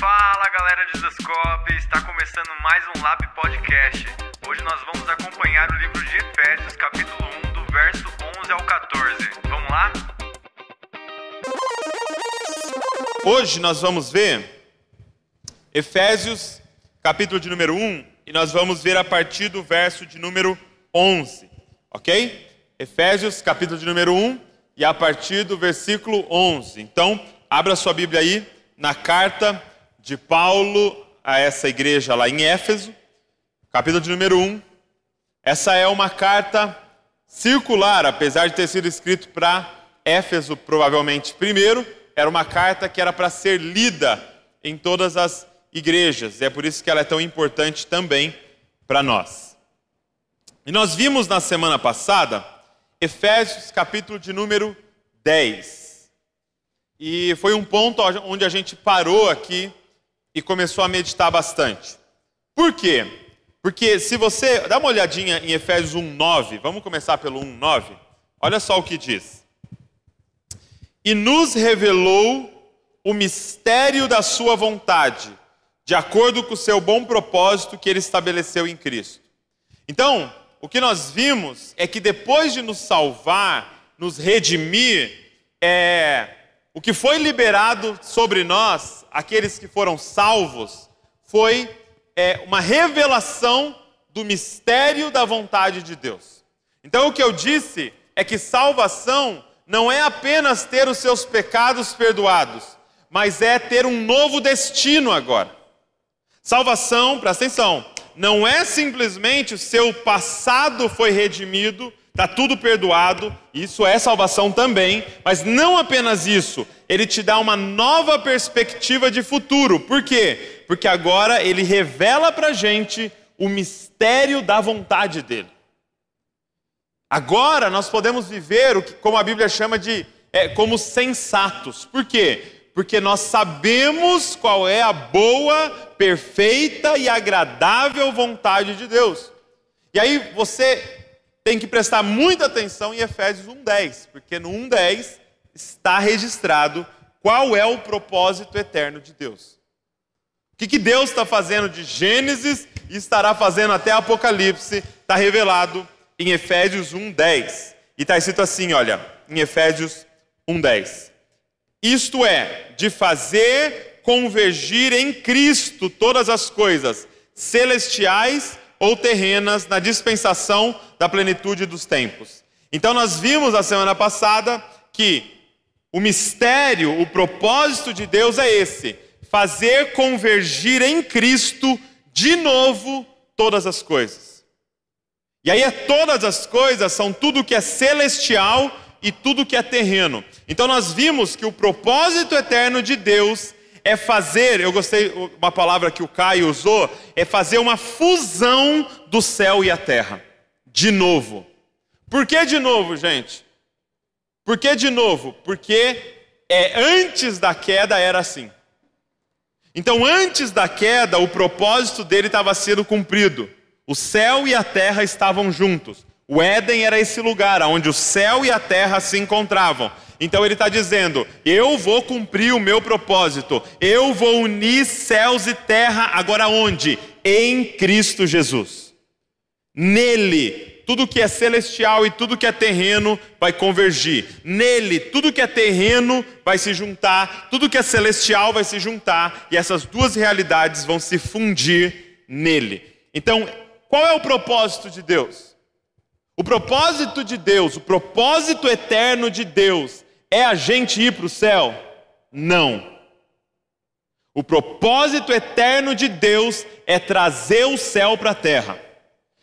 Fala galera de Descope, está começando mais um Lab Podcast. Hoje nós vamos acompanhar o livro de Efésios, capítulo 1, do verso 11 ao 14. Vamos lá? Hoje nós vamos ver Efésios, capítulo de número 1, e nós vamos ver a partir do verso de número 11, ok? Efésios, capítulo de número 1, e a partir do versículo 11. Então, abra sua Bíblia aí na carta de Paulo a essa igreja lá em Éfeso, capítulo de número 1. Essa é uma carta circular, apesar de ter sido escrito para Éfeso, provavelmente primeiro, era uma carta que era para ser lida em todas as igrejas, e é por isso que ela é tão importante também para nós. E nós vimos na semana passada Efésios, capítulo de número 10. E foi um ponto onde a gente parou aqui e começou a meditar bastante. Por quê? Porque se você dá uma olhadinha em Efésios 1:9, vamos começar pelo 1:9. Olha só o que diz. E nos revelou o mistério da sua vontade, de acordo com o seu bom propósito que ele estabeleceu em Cristo. Então, o que nós vimos é que depois de nos salvar, nos redimir, é, o que foi liberado sobre nós, aqueles que foram salvos, foi é, uma revelação do mistério da vontade de Deus. Então, o que eu disse é que salvação não é apenas ter os seus pecados perdoados, mas é ter um novo destino agora. Salvação, presta atenção, não é simplesmente o seu passado foi redimido, está tudo perdoado, isso é salvação também, mas não apenas isso, ele te dá uma nova perspectiva de futuro. Por quê? Porque agora ele revela para a gente o mistério da vontade dele. Agora nós podemos viver o que, como a Bíblia chama de é, como sensatos. Por quê? porque nós sabemos qual é a boa, perfeita e agradável vontade de Deus. E aí você tem que prestar muita atenção em Efésios 1:10, porque no 1:10 está registrado qual é o propósito eterno de Deus. O que, que Deus está fazendo de Gênesis e estará fazendo até Apocalipse, está revelado em Efésios 1:10. E está escrito assim, olha, em Efésios 1:10 isto é, de fazer convergir em Cristo todas as coisas, celestiais ou terrenas, na dispensação da plenitude dos tempos. Então, nós vimos na semana passada que o mistério, o propósito de Deus é esse: fazer convergir em Cristo de novo todas as coisas. E aí, é todas as coisas são tudo que é celestial e tudo que é terreno. Então nós vimos que o propósito eterno de Deus é fazer, eu gostei uma palavra que o Caio usou, é fazer uma fusão do céu e a terra. De novo. Por que de novo, gente? Por que de novo? Porque é antes da queda era assim. Então, antes da queda, o propósito dele estava sendo cumprido. O céu e a terra estavam juntos. O Éden era esse lugar onde o céu e a terra se encontravam. Então ele está dizendo: eu vou cumprir o meu propósito, eu vou unir céus e terra, agora onde? Em Cristo Jesus. Nele, tudo que é celestial e tudo que é terreno vai convergir. Nele, tudo que é terreno vai se juntar, tudo que é celestial vai se juntar, e essas duas realidades vão se fundir nele. Então, qual é o propósito de Deus? O propósito de Deus, o propósito eterno de Deus, é a gente ir para o céu? Não. O propósito eterno de Deus é trazer o céu para a terra.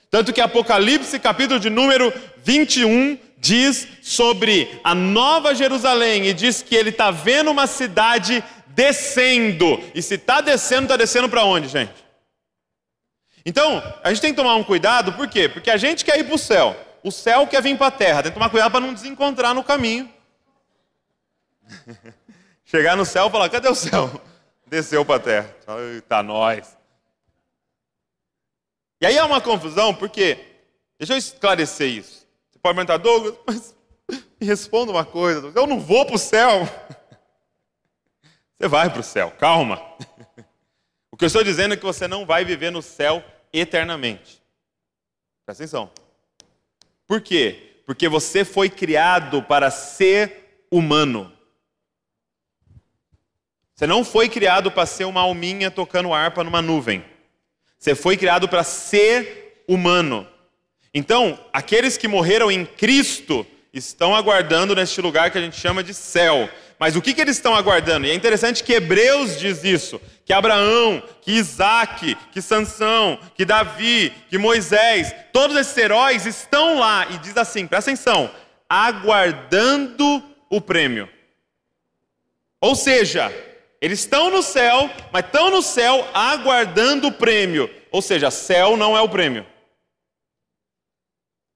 Tanto que Apocalipse, capítulo de número 21, diz sobre a nova Jerusalém e diz que ele está vendo uma cidade descendo. E se está descendo, está descendo para onde, gente? Então, a gente tem que tomar um cuidado, por quê? Porque a gente quer ir para o céu o céu quer vir para a terra. Tem que tomar cuidado para não desencontrar no caminho. Chegar no céu e falar: cadê o céu? Desceu para a terra. Eita, nós. E aí há uma confusão, porque, deixa eu esclarecer isso. Você pode perguntar, Douglas, mas me responda uma coisa: eu não vou para o céu. Você vai para o céu, calma. O que eu estou dizendo é que você não vai viver no céu eternamente. Presta atenção. Por quê? Porque você foi criado para ser humano. Você não foi criado para ser uma alminha tocando harpa numa nuvem. Você foi criado para ser humano. Então, aqueles que morreram em Cristo estão aguardando neste lugar que a gente chama de céu. Mas o que, que eles estão aguardando? E é interessante que Hebreus diz isso, que Abraão, que Isaac, que Sansão, que Davi, que Moisés, todos esses heróis estão lá e diz assim, presta atenção, aguardando o prêmio. Ou seja, eles estão no céu, mas estão no céu aguardando o prêmio. Ou seja, céu não é o prêmio.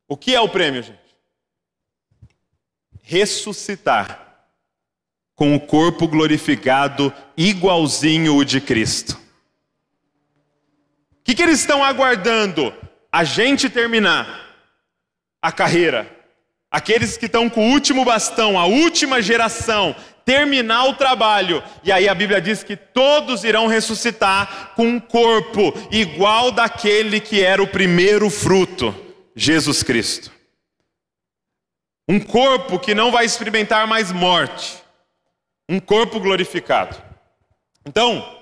O que é o prêmio, gente? Ressuscitar com o corpo glorificado igualzinho o de Cristo. O que, que eles estão aguardando? A gente terminar a carreira. Aqueles que estão com o último bastão, a última geração, terminar o trabalho. E aí a Bíblia diz que todos irão ressuscitar com um corpo igual daquele que era o primeiro fruto. Jesus Cristo. Um corpo que não vai experimentar mais morte. Um corpo glorificado. Então,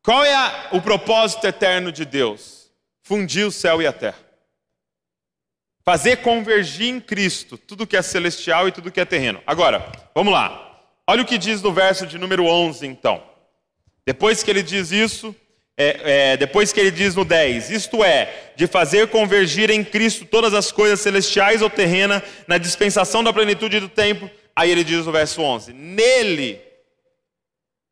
qual é a, o propósito eterno de Deus? Fundir o céu e a terra. Fazer convergir em Cristo tudo que é celestial e tudo que é terreno. Agora, vamos lá. Olha o que diz no verso de número 11, então. Depois que ele diz isso, é, é, depois que ele diz no 10, isto é, de fazer convergir em Cristo todas as coisas celestiais ou terrenas na dispensação da plenitude do tempo, aí ele diz no verso 11: Nele,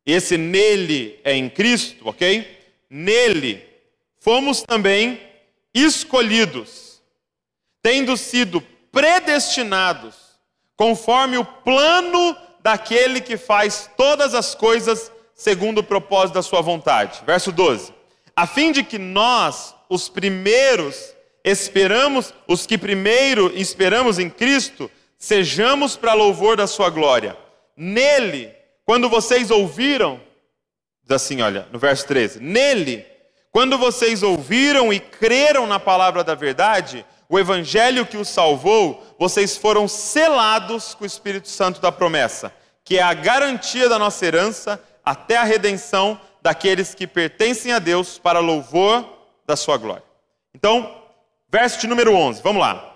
esse nele é em Cristo, ok? Nele fomos também escolhidos, tendo sido predestinados, conforme o plano daquele que faz todas as coisas segundo o propósito da sua vontade. Verso 12. A fim de que nós, os primeiros, esperamos, os que primeiro esperamos em Cristo, sejamos para louvor da sua glória. Nele, quando vocês ouviram, diz assim, olha, no verso 13: Nele, quando vocês ouviram e creram na palavra da verdade, o evangelho que os salvou, vocês foram selados com o Espírito Santo da promessa, que é a garantia da nossa herança até a redenção daqueles que pertencem a Deus para louvor da sua glória. Então, verso de número 11, vamos lá.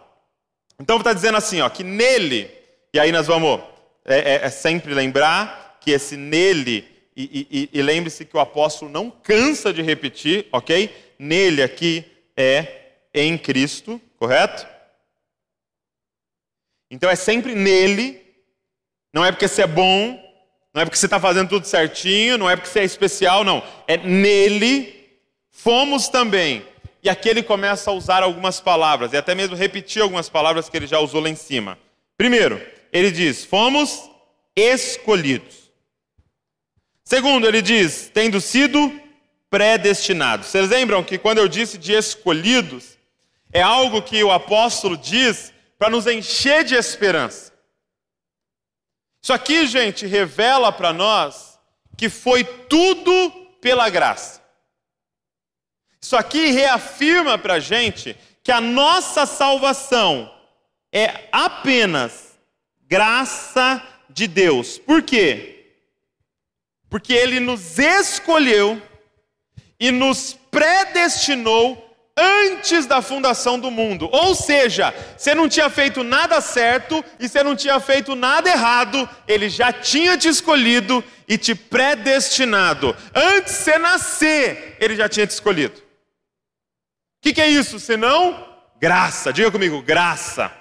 Então está dizendo assim, ó, que nele, e aí nós vamos é, é, é sempre lembrar que esse nele, e, e, e lembre-se que o apóstolo não cansa de repetir, ok? Nele aqui é em Cristo, correto? Então é sempre nele, não é porque você é bom, não é porque você está fazendo tudo certinho, não é porque você é especial, não. É nele fomos também. E aqui ele começa a usar algumas palavras, e até mesmo repetir algumas palavras que ele já usou lá em cima. Primeiro, ele diz: fomos escolhidos. Segundo, ele diz: tendo sido predestinados. Vocês lembram que quando eu disse de escolhidos, é algo que o apóstolo diz para nos encher de esperança. Isso aqui, gente, revela para nós que foi tudo pela graça. Isso aqui reafirma para a gente que a nossa salvação é apenas graça de Deus. Por quê? Porque Ele nos escolheu e nos predestinou antes da fundação do mundo. Ou seja, você não tinha feito nada certo e você não tinha feito nada errado, ele já tinha te escolhido e te predestinado. Antes de você nascer, ele já tinha te escolhido. O que, que é isso? Senão, graça. Diga comigo, graça.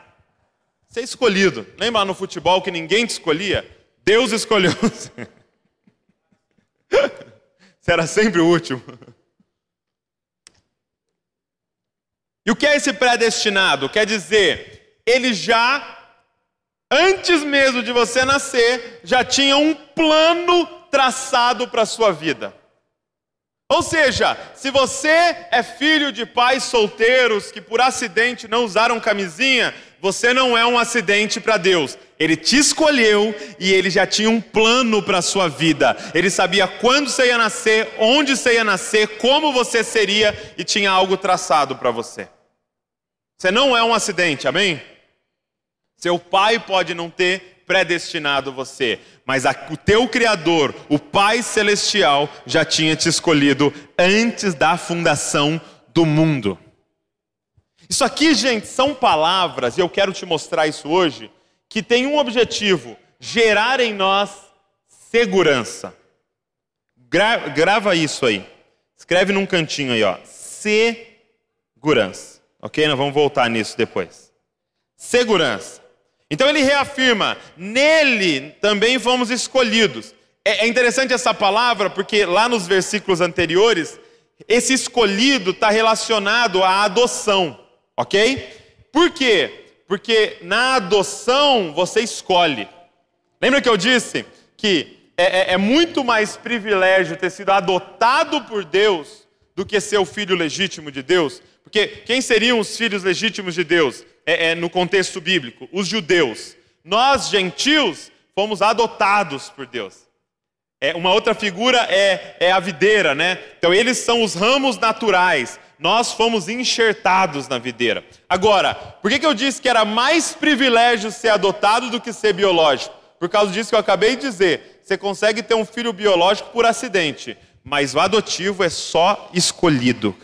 Ser escolhido. Lembra no futebol que ninguém te escolhia? Deus escolheu você. Você era sempre o último. E o que é esse predestinado? Quer dizer, ele já, antes mesmo de você nascer, já tinha um plano traçado para a sua vida. Ou seja, se você é filho de pais solteiros que por acidente não usaram camisinha, você não é um acidente para Deus. Ele te escolheu e ele já tinha um plano para a sua vida. Ele sabia quando você ia nascer, onde você ia nascer, como você seria e tinha algo traçado para você. Você não é um acidente, amém? Seu pai pode não ter predestinado você, mas a, o teu Criador, o Pai Celestial, já tinha te escolhido antes da fundação do mundo. Isso aqui, gente, são palavras, e eu quero te mostrar isso hoje, que tem um objetivo: gerar em nós segurança. Gra grava isso aí. Escreve num cantinho aí, ó. Segurança. Ok? Nós vamos voltar nisso depois. Segurança. Então ele reafirma: nele também fomos escolhidos. É, é interessante essa palavra porque lá nos versículos anteriores, esse escolhido está relacionado à adoção, ok? Por quê? Porque na adoção você escolhe. Lembra que eu disse que é, é, é muito mais privilégio ter sido adotado por Deus do que ser o filho legítimo de Deus? Porque quem seriam os filhos legítimos de Deus? É, é, no contexto bíblico, os judeus. Nós, gentios, fomos adotados por Deus. É, uma outra figura é, é a videira, né? Então, eles são os ramos naturais. Nós fomos enxertados na videira. Agora, por que, que eu disse que era mais privilégio ser adotado do que ser biológico? Por causa disso que eu acabei de dizer. Você consegue ter um filho biológico por acidente, mas o adotivo é só escolhido.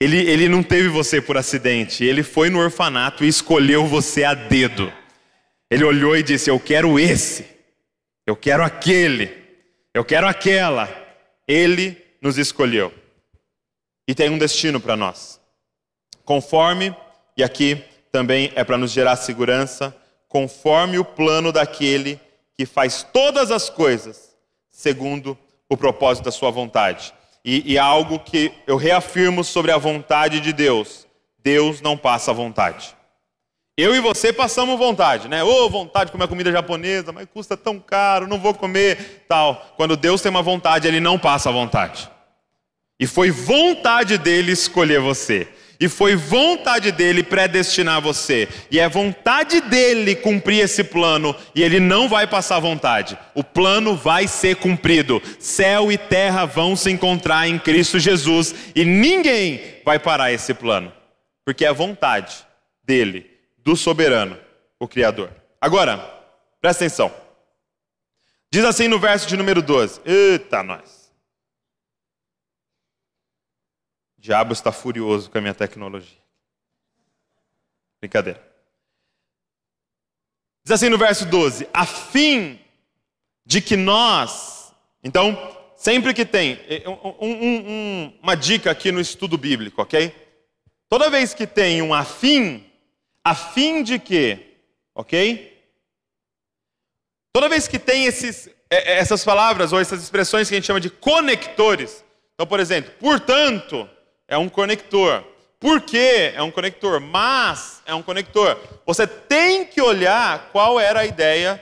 Ele, ele não teve você por acidente, ele foi no orfanato e escolheu você a dedo. Ele olhou e disse: Eu quero esse, eu quero aquele, eu quero aquela. Ele nos escolheu e tem um destino para nós. Conforme, e aqui também é para nos gerar segurança, conforme o plano daquele que faz todas as coisas segundo o propósito da sua vontade. E, e algo que eu reafirmo sobre a vontade de Deus: Deus não passa vontade. Eu e você passamos vontade, né? Ô, oh, vontade de comer comida japonesa, mas custa tão caro, não vou comer, tal. Quando Deus tem uma vontade, Ele não passa vontade. E foi vontade dele escolher você. E foi vontade dele predestinar você. E é vontade dele cumprir esse plano. E ele não vai passar vontade. O plano vai ser cumprido. Céu e terra vão se encontrar em Cristo Jesus. E ninguém vai parar esse plano. Porque é vontade dele, do soberano, o Criador. Agora, presta atenção. Diz assim no verso de número 12: Eita, nós. Diabo está furioso com a minha tecnologia. Brincadeira. Diz assim no verso 12: a fim de que nós. Então, sempre que tem. Um, um, um, uma dica aqui no estudo bíblico, ok? Toda vez que tem um afim, a fim de quê? Ok? Toda vez que tem esses, é, é, essas palavras ou essas expressões que a gente chama de conectores. Então, por exemplo, portanto, é um conector. Por que é um conector? Mas é um conector. Você tem que olhar qual era a ideia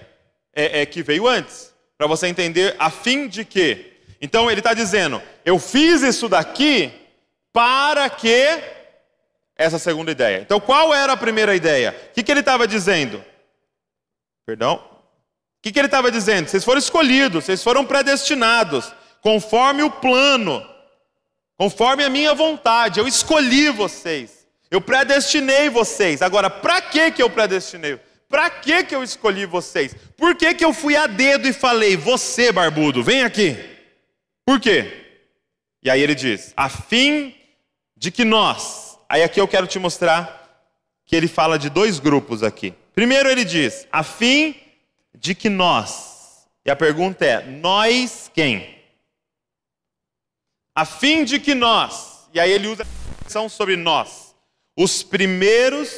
é, é, que veio antes, para você entender a fim de quê. Então ele está dizendo: eu fiz isso daqui para que essa segunda ideia. Então qual era a primeira ideia? O que, que ele estava dizendo? Perdão? O que, que ele estava dizendo? Vocês foram escolhidos, vocês foram predestinados, conforme o plano conforme a minha vontade. Eu escolhi vocês, eu predestinei vocês. Agora, para que que eu predestinei? Para que que eu escolhi vocês? Por que que eu fui a dedo e falei: "Você, barbudo, vem aqui"? Por quê? E aí ele diz: "A fim de que nós". Aí aqui eu quero te mostrar que ele fala de dois grupos aqui. Primeiro ele diz: "A fim de que nós". E a pergunta é: nós quem? A fim de que nós, e aí ele usa a expressão sobre nós, os primeiros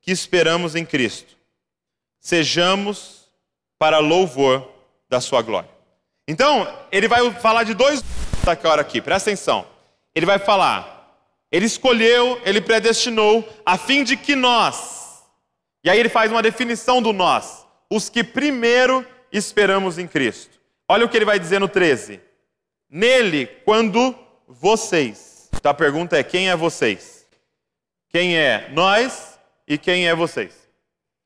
que esperamos em Cristo, sejamos para louvor da sua glória. Então, ele vai falar de dois agora aqui, presta atenção. Ele vai falar, ele escolheu, ele predestinou, a fim de que nós, e aí ele faz uma definição do nós, os que primeiro esperamos em Cristo. Olha o que ele vai dizer no 13 Nele, quando vocês. Então a pergunta é: quem é vocês? Quem é nós e quem é vocês?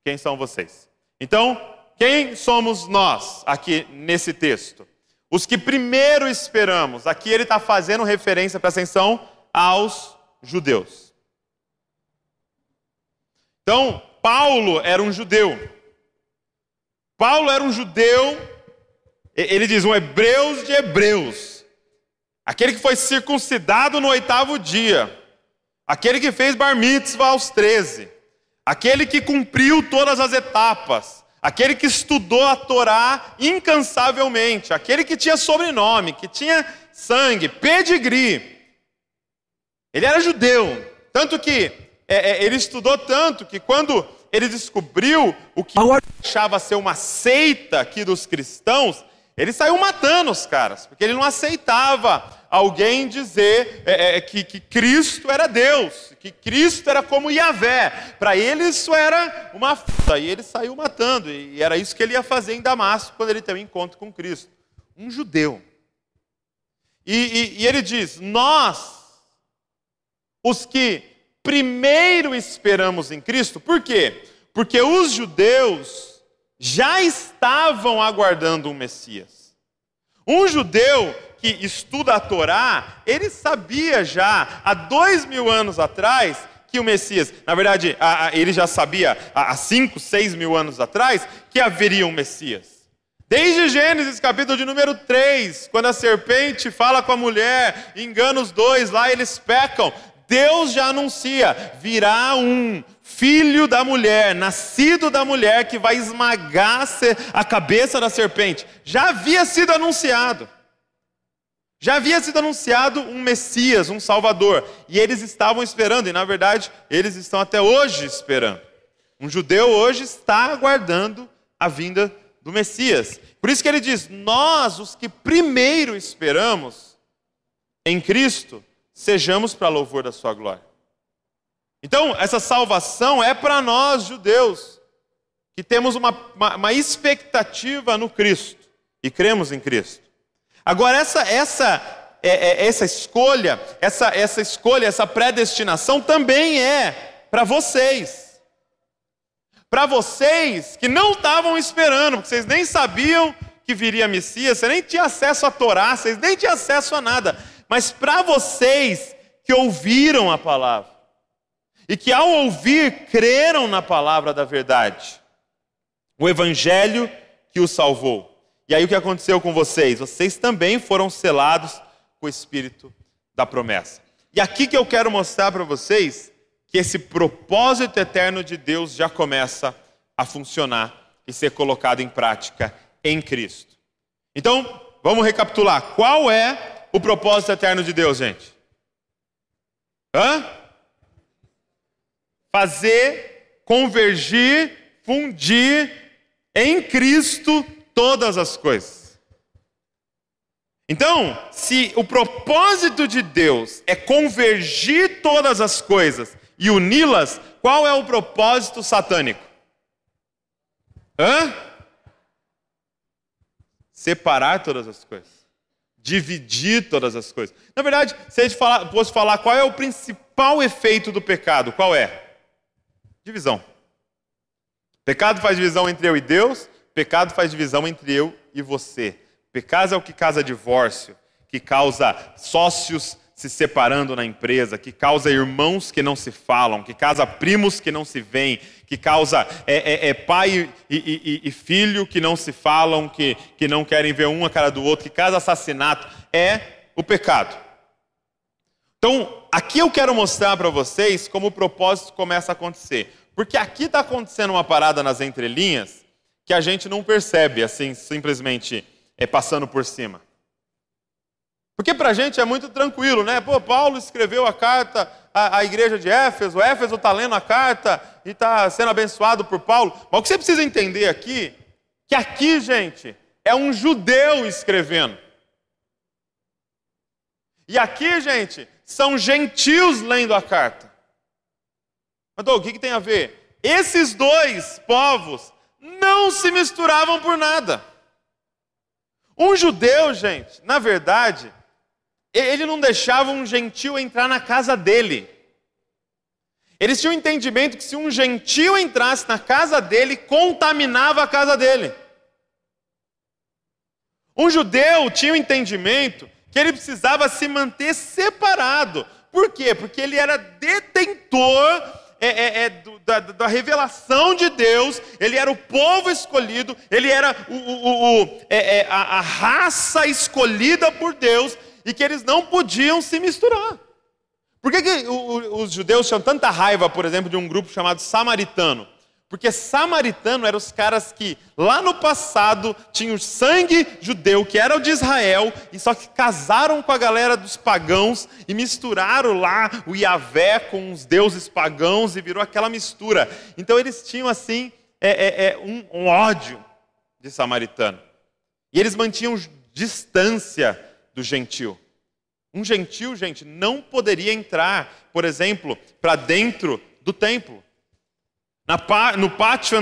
Quem são vocês? Então, quem somos nós aqui nesse texto? Os que primeiro esperamos. Aqui ele está fazendo referência, presta atenção, aos judeus. Então, Paulo era um judeu. Paulo era um judeu, ele diz, um hebreus de hebreus. Aquele que foi circuncidado no oitavo dia. Aquele que fez bar mitzvah aos 13. Aquele que cumpriu todas as etapas. Aquele que estudou a Torá incansavelmente. Aquele que tinha sobrenome, que tinha sangue, pedigree. Ele era judeu. Tanto que é, é, ele estudou tanto que quando ele descobriu o que achava ser uma seita aqui dos cristãos, ele saiu matando os caras, porque ele não aceitava alguém dizer é, é, que, que, Cristo era Deus, que Cristo era como Yahvé. Para ele isso era uma f... e ele saiu matando, e era isso que ele ia fazer em Damasco quando ele teve um encontro com Cristo. Um judeu. E, e, e ele diz: Nós, os que primeiro esperamos em Cristo, por quê? Porque os judeus já estavam aguardando um Messias. Um judeu que estuda a Torá, ele sabia já, há dois mil anos atrás, que o Messias, na verdade, ele já sabia há cinco, seis mil anos atrás, que haveria um Messias. Desde Gênesis, capítulo de número 3, quando a serpente fala com a mulher, engana os dois, lá eles pecam. Deus já anuncia: virá um filho da mulher, nascido da mulher, que vai esmagar a cabeça da serpente. Já havia sido anunciado. Já havia sido anunciado um Messias, um Salvador, e eles estavam esperando, e na verdade eles estão até hoje esperando. Um judeu hoje está aguardando a vinda do Messias. Por isso que ele diz: Nós, os que primeiro esperamos em Cristo, sejamos para louvor da Sua glória. Então, essa salvação é para nós, judeus, que temos uma, uma, uma expectativa no Cristo e cremos em Cristo. Agora, essa, essa, é, é, essa escolha, essa, essa escolha, essa predestinação também é para vocês. Para vocês que não estavam esperando, porque vocês nem sabiam que viria Messias, você nem tinha acesso a Torá, vocês nem tinham acesso a nada. Mas para vocês que ouviram a palavra, e que ao ouvir creram na palavra da verdade, o evangelho que os salvou. E aí o que aconteceu com vocês? Vocês também foram selados com o espírito da promessa. E aqui que eu quero mostrar para vocês que esse propósito eterno de Deus já começa a funcionar e ser colocado em prática em Cristo. Então, vamos recapitular. Qual é o propósito eterno de Deus, gente? Hã? Fazer convergir, fundir em Cristo todas as coisas. Então, se o propósito de Deus é convergir todas as coisas e uni-las, qual é o propósito satânico? Hã? Separar todas as coisas. Dividir todas as coisas. Na verdade, se a gente fosse falar qual é o principal efeito do pecado, qual é? Divisão. Pecado faz divisão entre eu e Deus, Pecado faz divisão entre eu e você. Pecado é o que causa divórcio, que causa sócios se separando na empresa, que causa irmãos que não se falam, que causa primos que não se veem, que causa é, é, é pai e, e, e, filho que não se falam, que, que não querem ver um a cara do outro, que causa assassinato. É o pecado. Então, aqui eu quero mostrar para vocês como o propósito começa a acontecer. Porque aqui está acontecendo uma parada nas entrelinhas que a gente não percebe assim, simplesmente é, passando por cima. Porque para a gente é muito tranquilo, né? Pô, Paulo escreveu a carta à, à igreja de Éfeso, Éfeso está lendo a carta e está sendo abençoado por Paulo. Mas o que você precisa entender aqui, que aqui, gente, é um judeu escrevendo. E aqui, gente, são gentios lendo a carta. Mas, o que, que tem a ver? Esses dois povos não se misturavam por nada. Um judeu, gente, na verdade, ele não deixava um gentil entrar na casa dele. Eles tinham o entendimento que se um gentil entrasse na casa dele, contaminava a casa dele. Um judeu tinha o entendimento que ele precisava se manter separado. Por quê? Porque ele era detentor é, é, é, do, da, da, revelação de Deus, ele era o povo escolhido, ele era o, o, o é, é, a, a raça escolhida por Deus, e que eles não podiam se misturar. Por que, que os judeus tinham tanta raiva, por exemplo, de um grupo chamado samaritano? Porque samaritano eram os caras que lá no passado tinham sangue judeu, que era o de Israel, e só que casaram com a galera dos pagãos e misturaram lá o Iavé com os deuses pagãos e virou aquela mistura. Então eles tinham assim é, é, é, um, um ódio de samaritano. E eles mantinham distância do gentil. Um gentil, gente, não poderia entrar, por exemplo, para dentro do templo. No pátio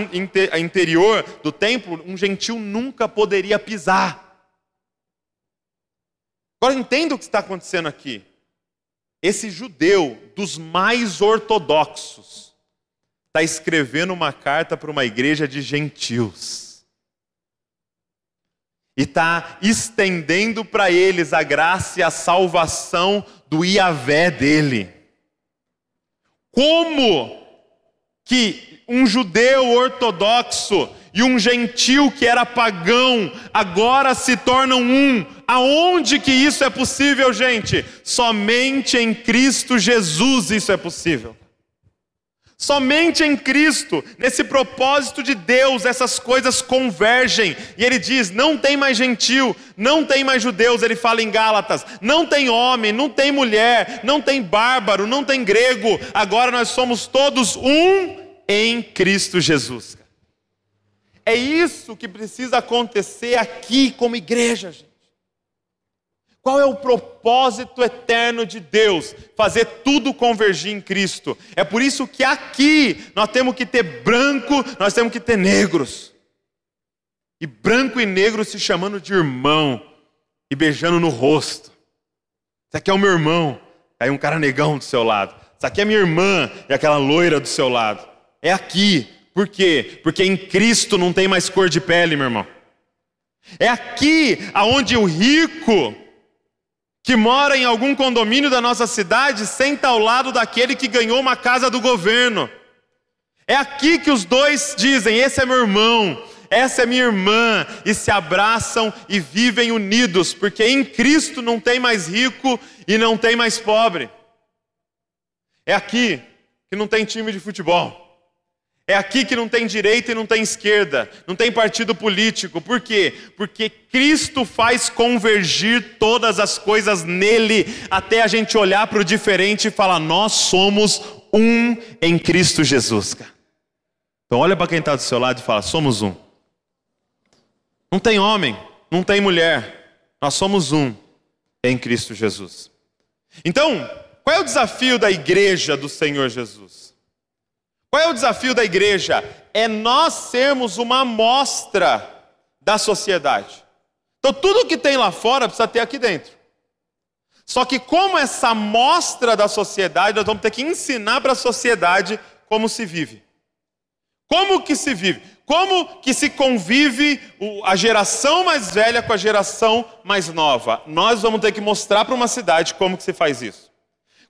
interior do templo, um gentil nunca poderia pisar. Agora entenda o que está acontecendo aqui. Esse judeu dos mais ortodoxos está escrevendo uma carta para uma igreja de gentios e está estendendo para eles a graça e a salvação do Iavé dele. Como que um judeu ortodoxo e um gentil que era pagão agora se tornam um? Aonde que isso é possível, gente? Somente em Cristo Jesus isso é possível. Somente em Cristo, nesse propósito de Deus, essas coisas convergem. E ele diz: não tem mais gentil, não tem mais judeus. Ele fala em Gálatas: não tem homem, não tem mulher, não tem bárbaro, não tem grego. Agora nós somos todos um em Cristo Jesus. É isso que precisa acontecer aqui como igreja, gente. Qual é o propósito eterno de Deus? Fazer tudo convergir em Cristo. É por isso que aqui nós temos que ter branco, nós temos que ter negros. E branco e negro se chamando de irmão e beijando no rosto. Isso aqui é o meu irmão, aí um cara negão do seu lado. Isso aqui é minha irmã e aquela loira do seu lado. É aqui. Por quê? Porque em Cristo não tem mais cor de pele, meu irmão. É aqui aonde o rico que mora em algum condomínio da nossa cidade senta ao lado daquele que ganhou uma casa do governo. É aqui que os dois dizem: Esse é meu irmão, essa é minha irmã, e se abraçam e vivem unidos, porque em Cristo não tem mais rico e não tem mais pobre. É aqui que não tem time de futebol. É aqui que não tem direita e não tem esquerda, não tem partido político. Por quê? Porque Cristo faz convergir todas as coisas nele, até a gente olhar para o diferente e falar: nós somos um em Cristo Jesus. Então, olha para quem está do seu lado e fala: somos um. Não tem homem, não tem mulher, nós somos um em Cristo Jesus. Então, qual é o desafio da igreja do Senhor Jesus? Qual é o desafio da igreja? É nós sermos uma amostra da sociedade. Então, tudo que tem lá fora precisa ter aqui dentro. Só que, como essa amostra da sociedade, nós vamos ter que ensinar para a sociedade como se vive. Como que se vive? Como que se convive a geração mais velha com a geração mais nova? Nós vamos ter que mostrar para uma cidade como que se faz isso.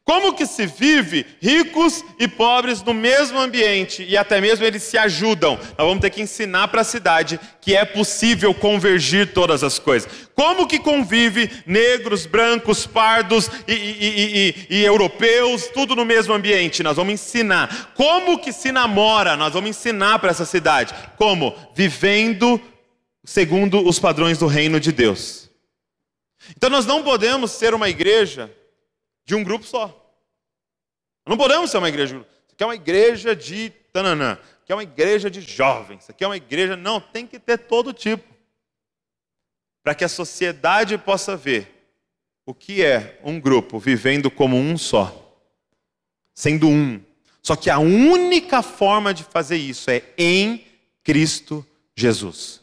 Como que se vive ricos e pobres no mesmo ambiente e até mesmo eles se ajudam? Nós vamos ter que ensinar para a cidade que é possível convergir todas as coisas. Como que convive negros, brancos, pardos e, e, e, e europeus, tudo no mesmo ambiente? Nós vamos ensinar. Como que se namora? Nós vamos ensinar para essa cidade. Como? Vivendo segundo os padrões do reino de Deus. Então nós não podemos ser uma igreja de um grupo só. Não podemos ser uma igreja. Isso aqui é uma igreja de tananã. Isso aqui é uma igreja de jovens. Isso aqui é uma igreja. Não, tem que ter todo tipo. Para que a sociedade possa ver o que é um grupo vivendo como um só. Sendo um. Só que a única forma de fazer isso é em Cristo Jesus.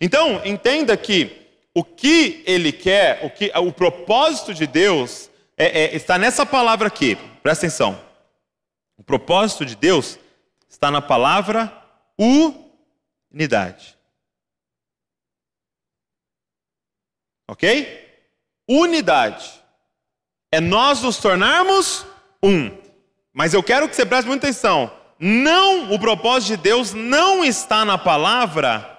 Então, entenda que o que ele quer, o, que, o propósito de Deus é, é, está nessa palavra aqui, presta atenção. O propósito de Deus está na palavra unidade. Ok? Unidade. É nós nos tornarmos um. Mas eu quero que você preste muita atenção. Não, o propósito de Deus não está na palavra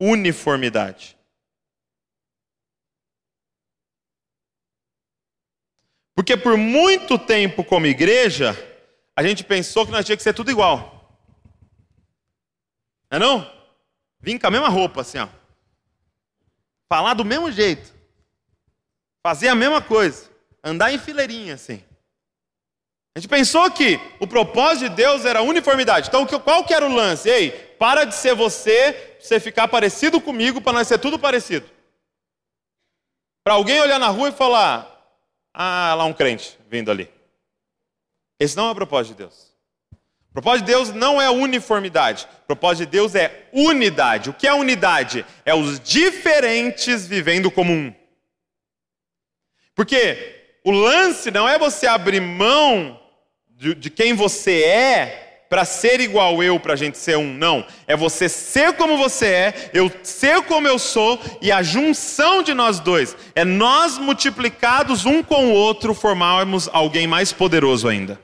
uniformidade. Porque por muito tempo, como igreja, a gente pensou que nós tinha que ser tudo igual. Não é não? Vim com a mesma roupa, assim, ó. Falar do mesmo jeito. Fazer a mesma coisa. Andar em fileirinha, assim. A gente pensou que o propósito de Deus era uniformidade. Então, qual que era o lance? Ei, para de ser você, você ficar parecido comigo, para nós ser tudo parecido. Para alguém olhar na rua e falar, ah, lá um crente vindo ali. Esse não é o propósito de Deus. O propósito de Deus não é uniformidade. O propósito de Deus é unidade. O que é unidade? É os diferentes vivendo como um. Porque o lance não é você abrir mão de, de quem você é para ser igual eu, para a gente ser um. Não. É você ser como você é, eu ser como eu sou, e a junção de nós dois. É nós multiplicados um com o outro formarmos alguém mais poderoso ainda.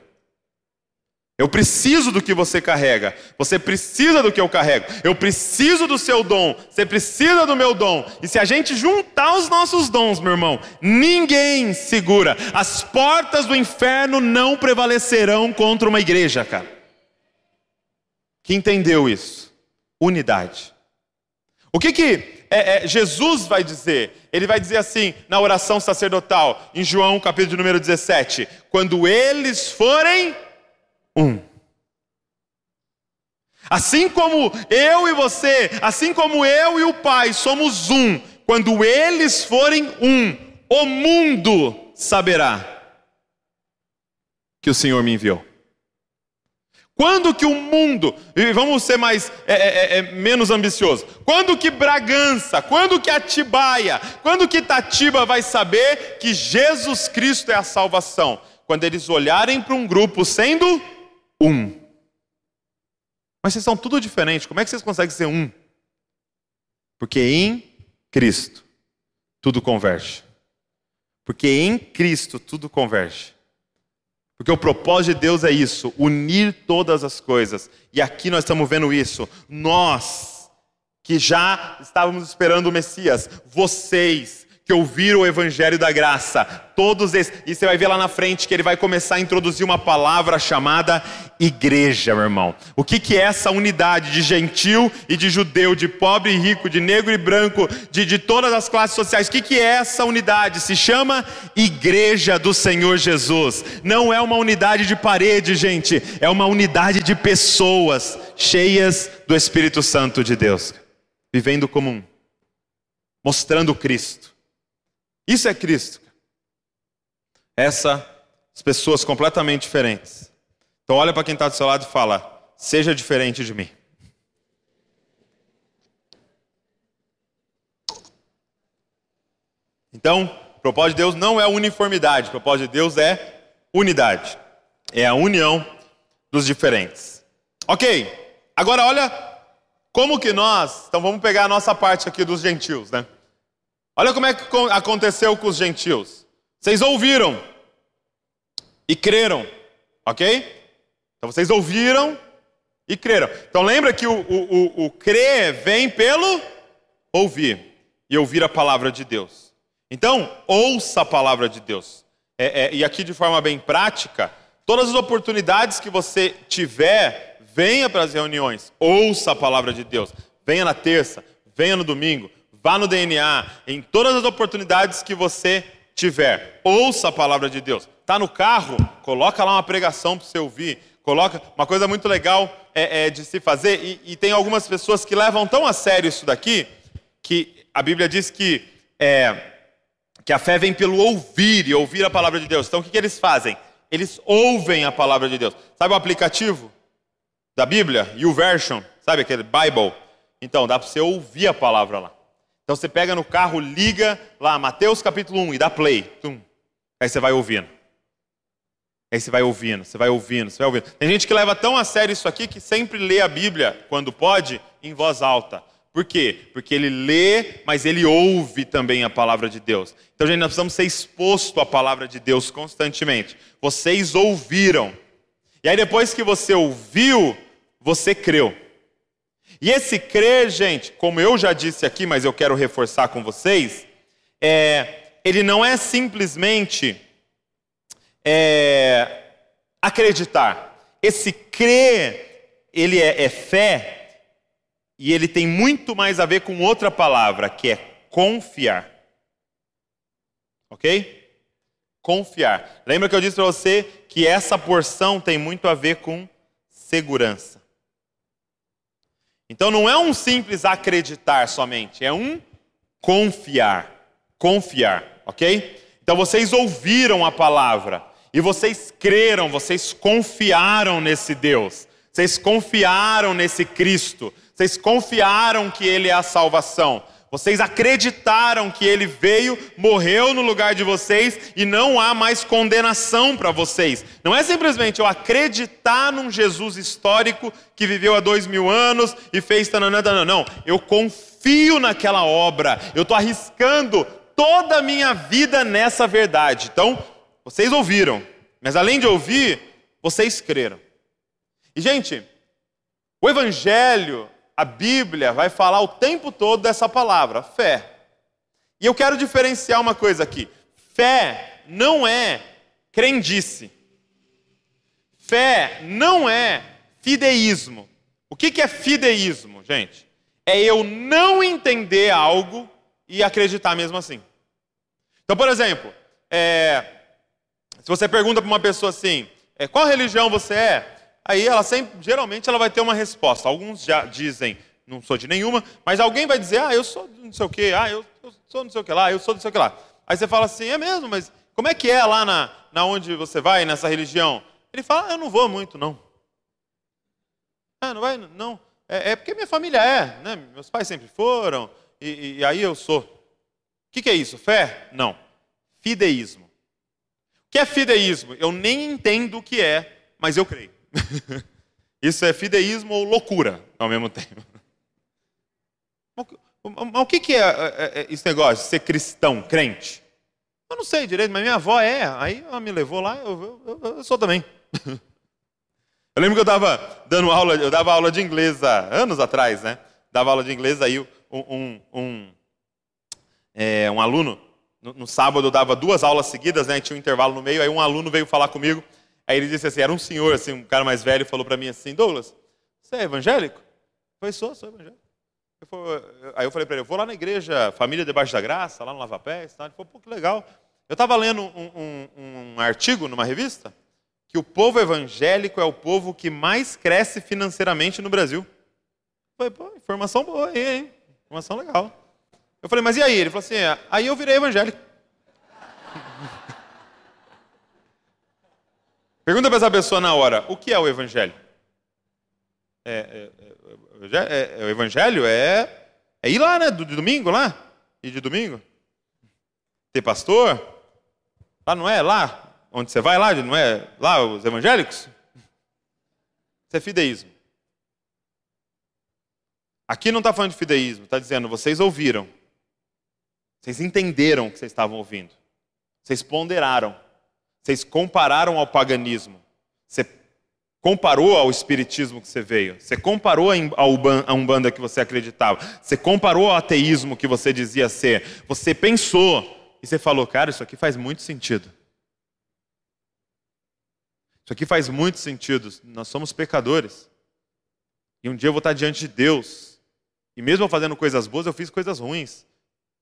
Eu preciso do que você carrega. Você precisa do que eu carrego. Eu preciso do seu dom. Você precisa do meu dom. E se a gente juntar os nossos dons, meu irmão, ninguém segura. As portas do inferno não prevalecerão contra uma igreja, cara que entendeu isso? Unidade. O que, que é, é, Jesus vai dizer? Ele vai dizer assim na oração sacerdotal, em João capítulo número 17: quando eles forem um. Assim como eu e você, assim como eu e o Pai somos um, quando eles forem um, o mundo saberá que o Senhor me enviou. Quando que o mundo, e vamos ser mais é, é, é, é, menos ambicioso, quando que Bragança, quando que Atibaia, quando que Itatiba vai saber que Jesus Cristo é a salvação? Quando eles olharem para um grupo sendo um. Mas vocês são tudo diferente, como é que vocês conseguem ser um? Porque em Cristo tudo converge. Porque em Cristo tudo converge. Porque o propósito de Deus é isso, unir todas as coisas. E aqui nós estamos vendo isso. Nós, que já estávamos esperando o Messias, vocês, que ouviram o Evangelho da Graça, todos esses, e você vai ver lá na frente que ele vai começar a introduzir uma palavra chamada igreja, meu irmão. O que, que é essa unidade de gentil e de judeu, de pobre e rico, de negro e branco, de, de todas as classes sociais? O que, que é essa unidade? Se chama Igreja do Senhor Jesus. Não é uma unidade de parede, gente, é uma unidade de pessoas cheias do Espírito Santo de Deus, vivendo como um, mostrando Cristo. Isso é Cristo. Essas pessoas completamente diferentes. Então olha para quem está do seu lado e fala: seja diferente de mim. Então, o propósito de Deus não é uniformidade, o propósito de Deus é unidade. É a união dos diferentes. Ok, agora olha como que nós, então vamos pegar a nossa parte aqui dos gentios, né? Olha como é que aconteceu com os gentios. Vocês ouviram e creram, ok? Então vocês ouviram e creram. Então lembra que o, o, o, o crer vem pelo ouvir e ouvir a palavra de Deus. Então, ouça a palavra de Deus. É, é, e aqui de forma bem prática, todas as oportunidades que você tiver, venha para as reuniões, ouça a palavra de Deus. Venha na terça, venha no domingo, vá no DNA, em todas as oportunidades que você tiver, ouça a palavra de Deus. Está no carro, coloca lá uma pregação para você ouvir. Coloca uma coisa muito legal é, é de se fazer e, e, tem algumas pessoas que levam tão a sério isso daqui que a Bíblia diz que é, que a fé vem pelo ouvir e ouvir a palavra de Deus. Então o que, que eles fazem? Eles ouvem a palavra de Deus. Sabe o aplicativo da Bíblia? YouVersion, sabe aquele Bible? Então dá para você ouvir a palavra lá. Então você pega no carro, liga lá, Mateus capítulo 1 e dá play. Tum. Aí você vai ouvindo. Aí você vai ouvindo, você vai ouvindo, você vai ouvindo. Tem gente que leva tão a sério isso aqui que sempre lê a Bíblia, quando pode, em voz alta. Por quê? Porque ele lê, mas ele ouve também a palavra de Deus. Então, gente, nós precisamos ser exposto à palavra de Deus constantemente. Vocês ouviram. E aí, depois que você ouviu, você creu. E esse crer, gente, como eu já disse aqui, mas eu quero reforçar com vocês, é, ele não é simplesmente é, acreditar. Esse crer, ele é, é fé, e ele tem muito mais a ver com outra palavra, que é confiar. Ok? Confiar. Lembra que eu disse para você que essa porção tem muito a ver com segurança. Então não é um simples acreditar somente, é um confiar. Confiar, ok? Então vocês ouviram a palavra e vocês creram, vocês confiaram nesse Deus, vocês confiaram nesse Cristo, vocês confiaram que Ele é a salvação. Vocês acreditaram que ele veio, morreu no lugar de vocês e não há mais condenação para vocês. Não é simplesmente eu acreditar num Jesus histórico que viveu há dois mil anos e fez tananã, tananã. Não, eu confio naquela obra. Eu estou arriscando toda a minha vida nessa verdade. Então, vocês ouviram, mas além de ouvir, vocês creram. E, gente, o Evangelho a Bíblia vai falar o tempo todo dessa palavra, fé. E eu quero diferenciar uma coisa aqui: fé não é crendice. Fé não é fideísmo. O que é fideísmo, gente? É eu não entender algo e acreditar mesmo assim. Então, por exemplo, é, se você pergunta para uma pessoa assim, é, qual religião você é? Aí ela sempre, geralmente ela vai ter uma resposta. Alguns já dizem, não sou de nenhuma, mas alguém vai dizer, ah, eu sou não sei o quê, ah, eu, eu sou não sei o que lá, eu sou não sei o que lá. Aí você fala assim, é mesmo, mas como é que é lá na, na onde você vai, nessa religião? Ele fala, ah, eu não vou muito, não. Ah, não vai, não. É, é porque minha família é, né? Meus pais sempre foram, e, e aí eu sou. O que, que é isso? Fé? Não. Fideísmo. O que é fideísmo? Eu nem entendo o que é, mas eu creio. Isso é fideísmo ou loucura ao mesmo tempo. Mas o que é, é, é esse negócio de ser cristão, crente? Eu não sei direito, mas minha avó é. Aí ela me levou lá, eu, eu, eu sou também. Eu lembro que eu estava dando aula, eu dava aula de inglês há anos atrás, né? Dava aula de inglês, aí um, um, um, é, um aluno, no, no, sábado eu dava duas aulas seguidas, né? Tinha um intervalo no meio, aí um aluno veio falar comigo. Aí ele disse assim, era um senhor, assim, um cara mais velho, falou para mim assim, Douglas, você é evangélico? Eu falei, sou, sou evangélico. Eu falei, aí eu falei para ele, eu vou lá na igreja Família Debaixo da Graça, lá no Lava Pés. Ele falou, pô, que legal. Eu estava lendo um, um, um artigo numa revista que o povo evangélico é o povo que mais cresce financeiramente no Brasil. Eu falei, pô, informação boa aí, hein? Informação legal. Eu falei, mas e aí? Ele falou assim, é, aí eu virei evangélico. Pergunta para essa pessoa na hora: o que é o Evangelho? É, é, é, é o Evangelho é, é ir lá, né? De domingo lá? Ir de domingo? Ter pastor? Lá não é? Lá? Onde você vai lá? Não é lá os evangélicos? Isso é fideísmo. Aqui não está falando de fideísmo, está dizendo, vocês ouviram. Vocês entenderam o que vocês estavam ouvindo. Vocês ponderaram. Vocês compararam ao paganismo. Você comparou ao espiritismo que você veio. Você comparou à Umbanda que você acreditava. Você comparou ao ateísmo que você dizia ser. Você pensou e você falou, cara, isso aqui faz muito sentido. Isso aqui faz muito sentido. Nós somos pecadores. E um dia eu vou estar diante de Deus. E mesmo fazendo coisas boas, eu fiz coisas ruins.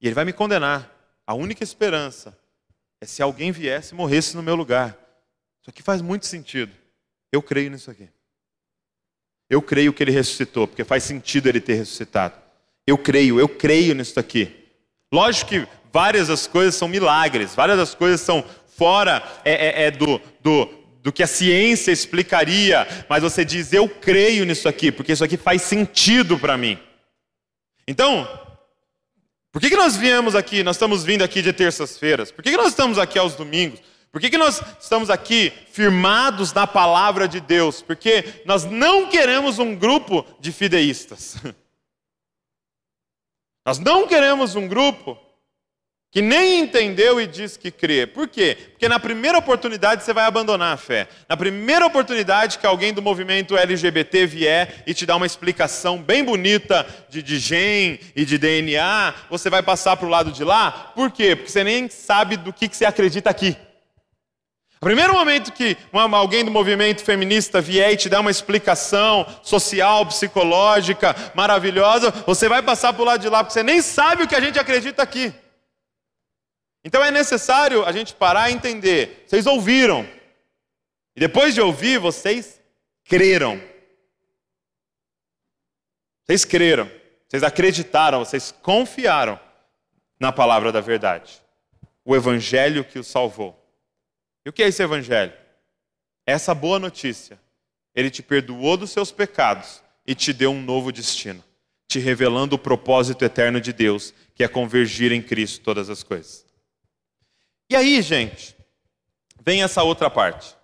E Ele vai me condenar. A única esperança é se alguém viesse e morresse no meu lugar. Isso aqui faz muito sentido. Eu creio nisso aqui. Eu creio que ele ressuscitou, porque faz sentido ele ter ressuscitado. Eu creio, eu creio nisso aqui. Lógico que várias das coisas são milagres, várias das coisas são fora é, é, é do, do, do que a ciência explicaria, mas você diz, eu creio nisso aqui, porque isso aqui faz sentido para mim. Então, Por que, que nós viemos aqui, nós estamos vindo aqui de terças-feiras? Por que, que nós estamos aqui aos domingos? Por que, que nós estamos aqui firmados na palavra de Deus? Porque nós não queremos um grupo de fideístas. Nós não queremos um grupo que nem entendeu e diz que crê. Por quê? Porque na primeira oportunidade você vai abandonar a fé. Na primeira oportunidade que alguém do movimento LGBT vier e te dar uma explicação bem bonita de, de gen e de DNA, você vai passar para o lado de lá. Por quê? Porque você nem sabe do que, que você acredita aqui. O primeiro momento que alguém do movimento feminista vier e te dar uma explicação social, psicológica, maravilhosa, você vai passar para o lado de lá, porque você nem sabe o que a gente acredita aqui. Então é necessário a gente parar e entender. Vocês ouviram. E depois de ouvir, vocês creram. Vocês creram. Vocês acreditaram, vocês confiaram na palavra da verdade. O evangelho que os salvou. E o que é esse evangelho? Essa boa notícia. Ele te perdoou dos seus pecados e te deu um novo destino, te revelando o propósito eterno de Deus, que é convergir em Cristo todas as coisas. E aí, gente, vem essa outra parte.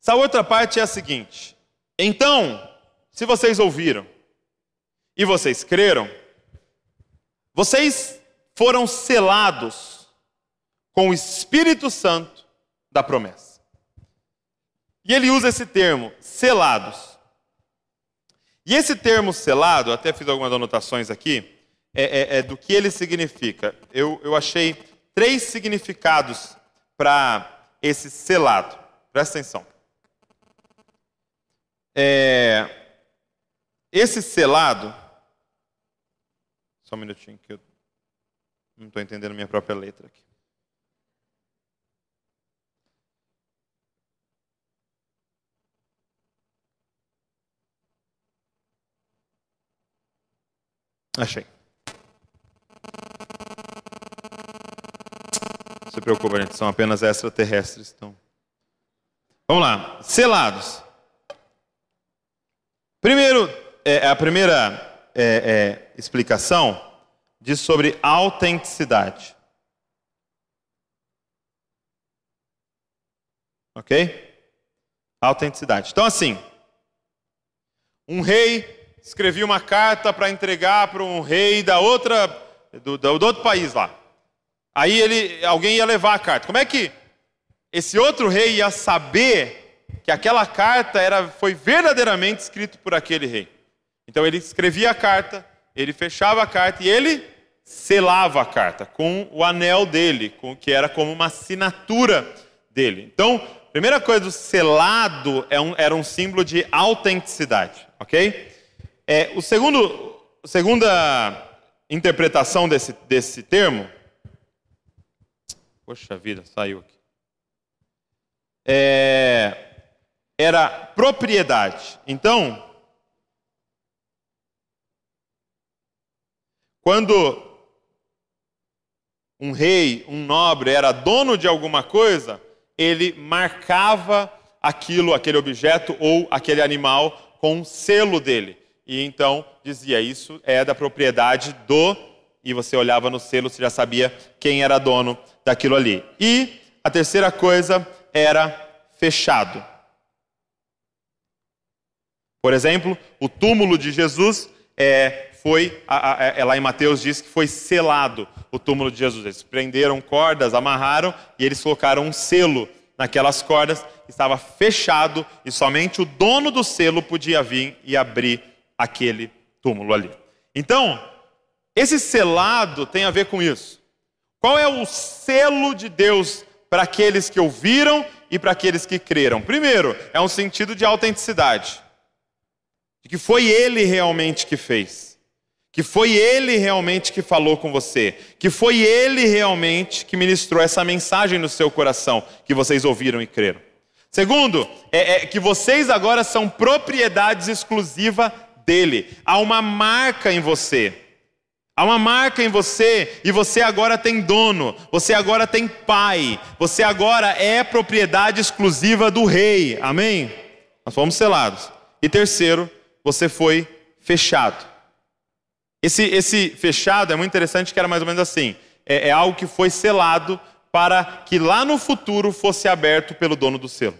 Essa outra parte é a seguinte: então, se vocês ouviram e vocês creram, vocês foram selados com o Espírito Santo da promessa. E ele usa esse termo, selados. E esse termo selado, até fiz algumas anotações aqui, é, é, é do que ele significa. Eu, eu achei três significados para esse selado. Presta atenção. É, esse selado. Só um minutinho que eu não estou entendendo minha própria letra aqui. Achei. Se preocupa, gente, são apenas extraterrestres. Então. Vamos lá. Selados. Primeiro, é, a primeira é, é, explicação diz sobre autenticidade. Ok? Autenticidade. Então, assim, um rei escrevia uma carta para entregar para um rei da outra, do, do, outro país lá. Aí ele, alguém ia levar a carta. Como é que esse outro rei ia saber que aquela carta era, foi verdadeiramente escrito por aquele rei? Então ele escrevia a carta, ele fechava a carta e ele selava a carta com o anel dele, com, que era como uma assinatura dele. Então, primeira coisa, o selado é um, era um símbolo de autenticidade, ok? É, o segundo, a segunda interpretação desse, desse termo. Poxa vida, saiu aqui. É, era propriedade. Então, quando um rei, um nobre era dono de alguma coisa, ele marcava aquilo, aquele objeto ou aquele animal com um selo dele. E então dizia: Isso é da propriedade do. E você olhava no selo, você já sabia quem era dono daquilo ali. E a terceira coisa era fechado. Por exemplo, o túmulo de Jesus é, foi, a, é, lá em Mateus diz que foi selado o túmulo de Jesus. Eles prenderam cordas, amarraram e eles colocaram um selo naquelas cordas, estava fechado e somente o dono do selo podia vir e abrir aquele túmulo ali. Então, esse selado tem a ver com isso. Qual é o selo de Deus para aqueles que ouviram e para aqueles que creram? Primeiro, é um sentido de autenticidade. De que foi ele realmente que fez. Que foi ele realmente que falou com você. Que foi ele realmente que ministrou essa mensagem no seu coração que vocês ouviram e creram. Segundo, é, é que vocês agora são propriedades exclusiva dele. Há uma marca em você. Há uma marca em você e você agora tem dono, você agora tem pai, você agora é propriedade exclusiva do rei. Amém? Nós fomos selados. E terceiro, você foi fechado. Esse, esse fechado é muito interessante, que era mais ou menos assim: é, é algo que foi selado para que lá no futuro fosse aberto pelo dono do selo.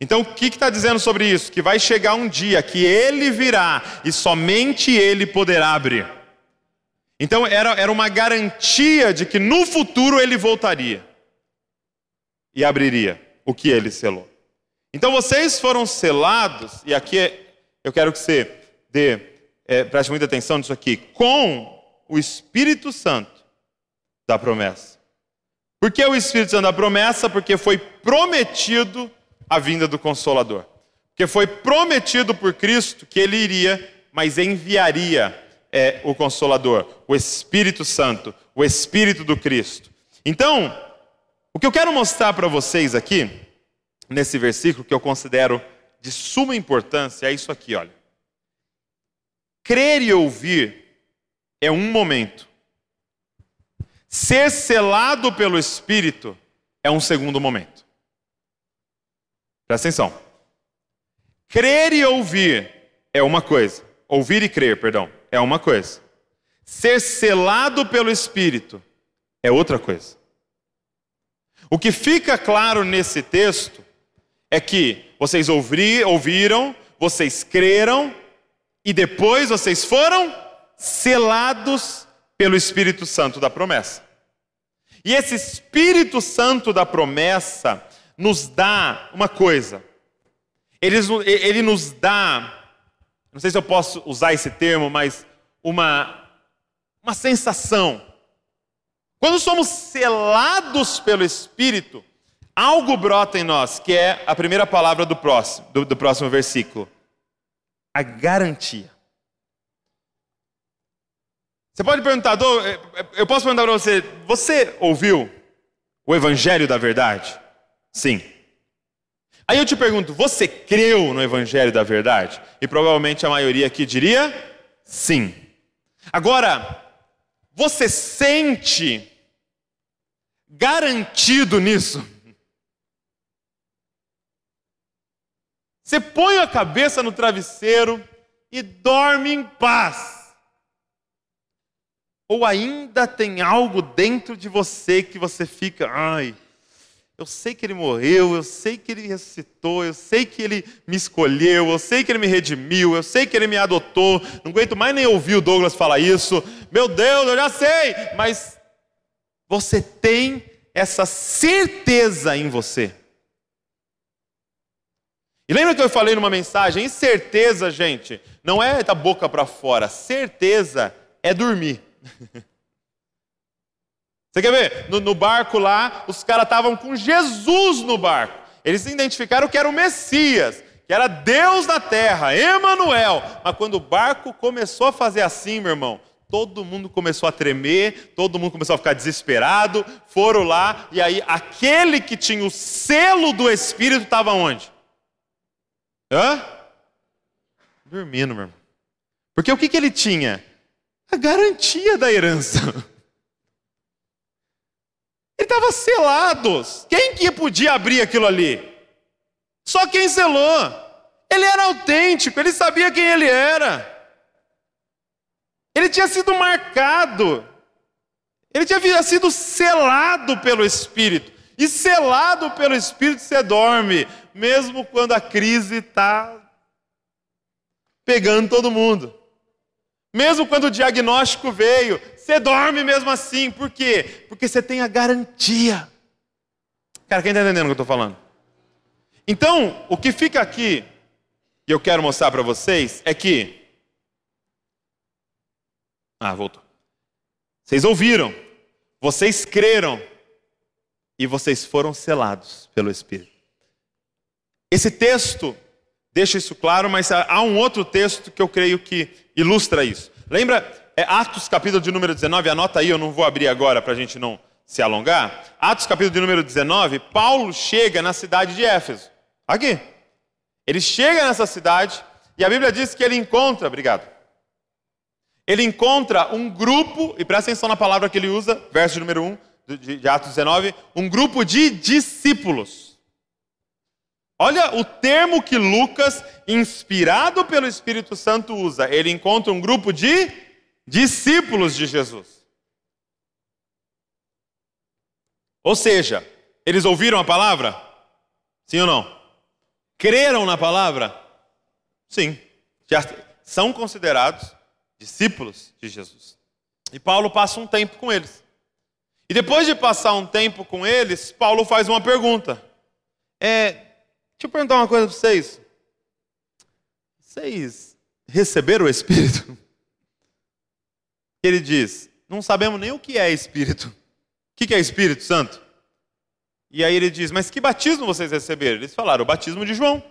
Então, o que está dizendo sobre isso? Que vai chegar um dia que ele virá e somente ele poderá abrir. Então, era, era uma garantia de que no futuro ele voltaria e abriria o que ele selou. Então, vocês foram selados, e aqui eu quero que você dê, é, preste muita atenção nisso aqui, com o Espírito Santo da promessa. Por que o Espírito Santo da promessa? Porque foi prometido a vinda do Consolador. Porque foi prometido por Cristo que ele iria, mas enviaria é, o Consolador, o Espírito Santo, o Espírito do Cristo. Então, o que eu quero mostrar para vocês aqui, nesse versículo, que eu considero de suma importância, é isso aqui, olha. Crer e ouvir é um momento. Ser selado pelo Espírito é um segundo momento. Presta atenção. Crer e ouvir é uma coisa. Ouvir e crer, perdão, é uma coisa. Ser selado pelo Espírito é outra coisa. O que fica claro nesse texto é que vocês ouvir, ouviram, vocês creram e depois vocês foram selados pelo Espírito Santo da promessa. E esse Espírito Santo da promessa nos dá uma coisa. Ele, ele nos dá, não sei se eu posso usar esse termo, mas uma, uma sensação. Quando somos selados pelo Espírito, algo brota em nós, que é a primeira palavra do próximo, do, do próximo versículo: a garantia. Você pode perguntar, eu posso perguntar para você, você ouviu o Evangelho da Verdade? Sim. Aí eu te pergunto, você creu no Evangelho da Verdade? E provavelmente a maioria aqui diria sim. Agora, você sente garantido nisso? Você põe a cabeça no travesseiro e dorme em paz. Ou ainda tem algo dentro de você que você fica, ai, eu sei que ele morreu, eu sei que ele ressuscitou, eu sei que ele me escolheu, eu sei que ele me redimiu, eu sei que ele me adotou. Não aguento mais nem ouvir o Douglas falar isso. Meu Deus, eu já sei, mas você tem essa certeza em você. E lembra que eu falei numa mensagem? Incerteza, gente, não é da boca para fora. Certeza é dormir. Você quer ver? No, no barco lá, os caras estavam com Jesus no barco. Eles identificaram que era o Messias, que era Deus na terra, Emanuel. Mas quando o barco começou a fazer assim, meu irmão, todo mundo começou a tremer, todo mundo começou a ficar desesperado. Foram lá e aí aquele que tinha o selo do Espírito estava onde? Hã? Dormindo, meu irmão. Porque o que, que ele tinha? A garantia da herança. Ele estava selado. Quem que podia abrir aquilo ali? Só quem selou. Ele era autêntico, ele sabia quem ele era. Ele tinha sido marcado. Ele tinha sido selado pelo Espírito. E selado pelo Espírito você dorme, mesmo quando a crise está pegando todo mundo. Mesmo quando o diagnóstico veio, você dorme mesmo assim. Por quê? Porque você tem a garantia. Cara, quem está entendendo o que eu estou falando? Então, o que fica aqui, e eu quero mostrar para vocês, é que. Ah, voltou. Vocês ouviram, vocês creram, e vocês foram selados pelo Espírito. Esse texto deixa isso claro, mas há um outro texto que eu creio que ilustra isso. Lembra é, Atos capítulo de número 19, anota aí, eu não vou abrir agora para a gente não se alongar. Atos capítulo de número 19, Paulo chega na cidade de Éfeso. Aqui. Ele chega nessa cidade e a Bíblia diz que ele encontra, obrigado. Ele encontra um grupo, e presta atenção na palavra que ele usa, verso número 1 de Atos 19, um grupo de discípulos. Olha o termo que Lucas, inspirado pelo Espírito Santo, usa. Ele encontra um grupo de discípulos de Jesus. Ou seja, eles ouviram a palavra? Sim ou não? Creram na palavra? Sim. Já são considerados discípulos de Jesus. E Paulo passa um tempo com eles. E depois de passar um tempo com eles, Paulo faz uma pergunta. É, deixa eu perguntar uma coisa para vocês. Vocês receberam o Espírito? Ele diz: não sabemos nem o que é Espírito. O que é Espírito Santo? E aí ele diz: Mas que batismo vocês receberam? Eles falaram: O batismo de João.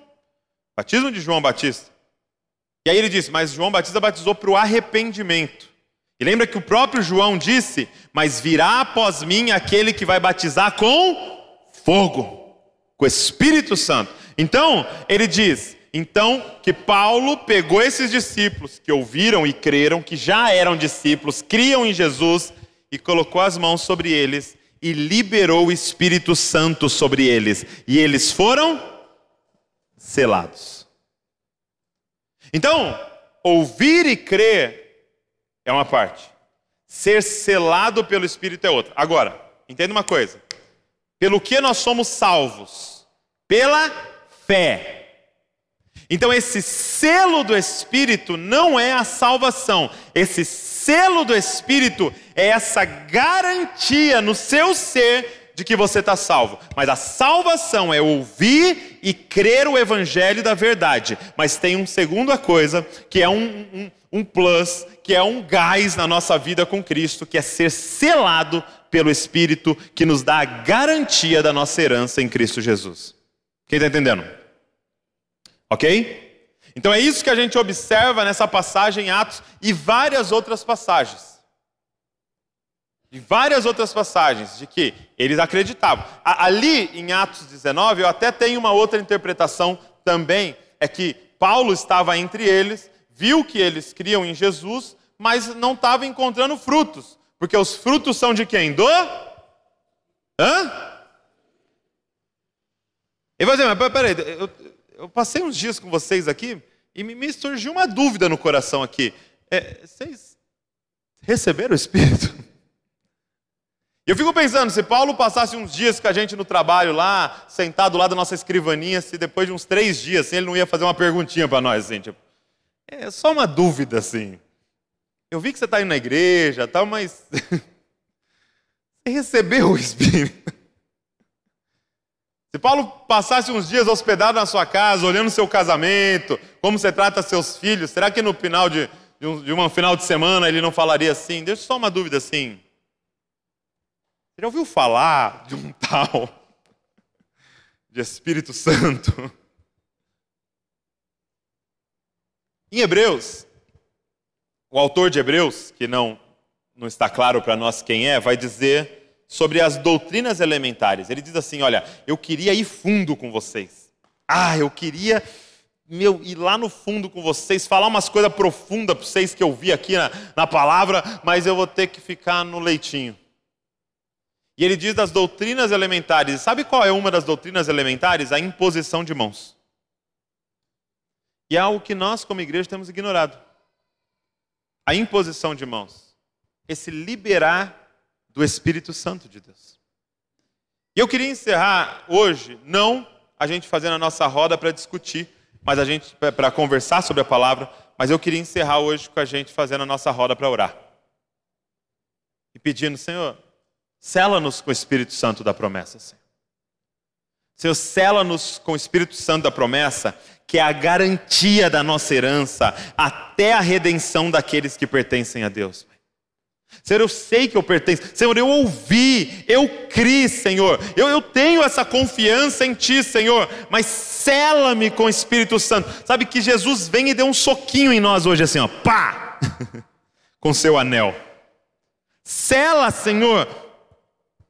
Batismo de João Batista. E aí ele disse: Mas João Batista batizou para o arrependimento. E lembra que o próprio João disse: Mas virá após mim aquele que vai batizar com fogo, com o Espírito Santo. Então, ele diz: então, que Paulo pegou esses discípulos que ouviram e creram, que já eram discípulos, criam em Jesus, e colocou as mãos sobre eles e liberou o Espírito Santo sobre eles, e eles foram selados. Então, ouvir e crer é uma parte, ser selado pelo Espírito é outra. Agora, entenda uma coisa: pelo que nós somos salvos? Pela fé. Então, esse selo do Espírito não é a salvação, esse selo do Espírito é essa garantia no seu ser de que você está salvo. Mas a salvação é ouvir e crer o Evangelho da verdade. Mas tem uma segunda coisa, que é um, um, um plus, que é um gás na nossa vida com Cristo, que é ser selado pelo Espírito, que nos dá a garantia da nossa herança em Cristo Jesus. Quem está entendendo? Ok? Então é isso que a gente observa nessa passagem em Atos e várias outras passagens. E várias outras passagens de que eles acreditavam. Ali em Atos 19, eu até tenho uma outra interpretação também, é que Paulo estava entre eles, viu que eles criam em Jesus, mas não estava encontrando frutos. Porque os frutos são de quem? Do? Hã? E você, mas peraí, eu, eu passei uns dias com vocês aqui e me, surgiu uma dúvida no coração aqui. É, vocês receberam o Espírito? Eu fico pensando, se Paulo passasse uns dias com a gente no trabalho lá, sentado lá da nossa escrivaninha, se depois de uns três dias, assim, ele não ia fazer uma perguntinha para nós, assim, tipo, é só uma dúvida, assim. Eu vi que você está indo na igreja, tal, mas você recebeu o Espírito? Se Paulo passasse uns dias hospedado na sua casa, olhando seu casamento, como você trata seus filhos, será que no final de, de, um, de uma final de semana ele não falaria assim? Deixa só uma dúvida assim. Você já ouviu falar de um tal de Espírito Santo? Em Hebreus, o autor de Hebreus, que não, não está claro para nós quem é, vai dizer sobre as doutrinas elementares. Ele diz assim: Olha, eu queria ir fundo com vocês. Ah, eu queria meu, ir lá no fundo com vocês, falar umas coisas profundas para vocês que eu vi aqui na, na palavra, mas eu vou ter que ficar no leitinho. E ele diz das doutrinas elementares. Sabe qual é uma das doutrinas elementares? A imposição de mãos. E é algo que nós, como igreja, temos ignorado. A imposição de mãos. Esse liberar do Espírito Santo de Deus. E eu queria encerrar hoje, não a gente fazendo a nossa roda para discutir, mas a gente para conversar sobre a palavra, mas eu queria encerrar hoje com a gente fazendo a nossa roda para orar. E pedindo, Senhor, sela-nos com o Espírito Santo da promessa, Senhor. Senhor, sela-nos com o Espírito Santo da promessa, que é a garantia da nossa herança até a redenção daqueles que pertencem a Deus. Senhor, eu sei que eu pertenço. Senhor, eu ouvi, eu criei, Senhor. Eu, eu tenho essa confiança em Ti, Senhor. Mas sela-me com o Espírito Santo. Sabe que Jesus vem e deu um soquinho em nós hoje, assim, ó, pá! com seu anel. Sela, Senhor.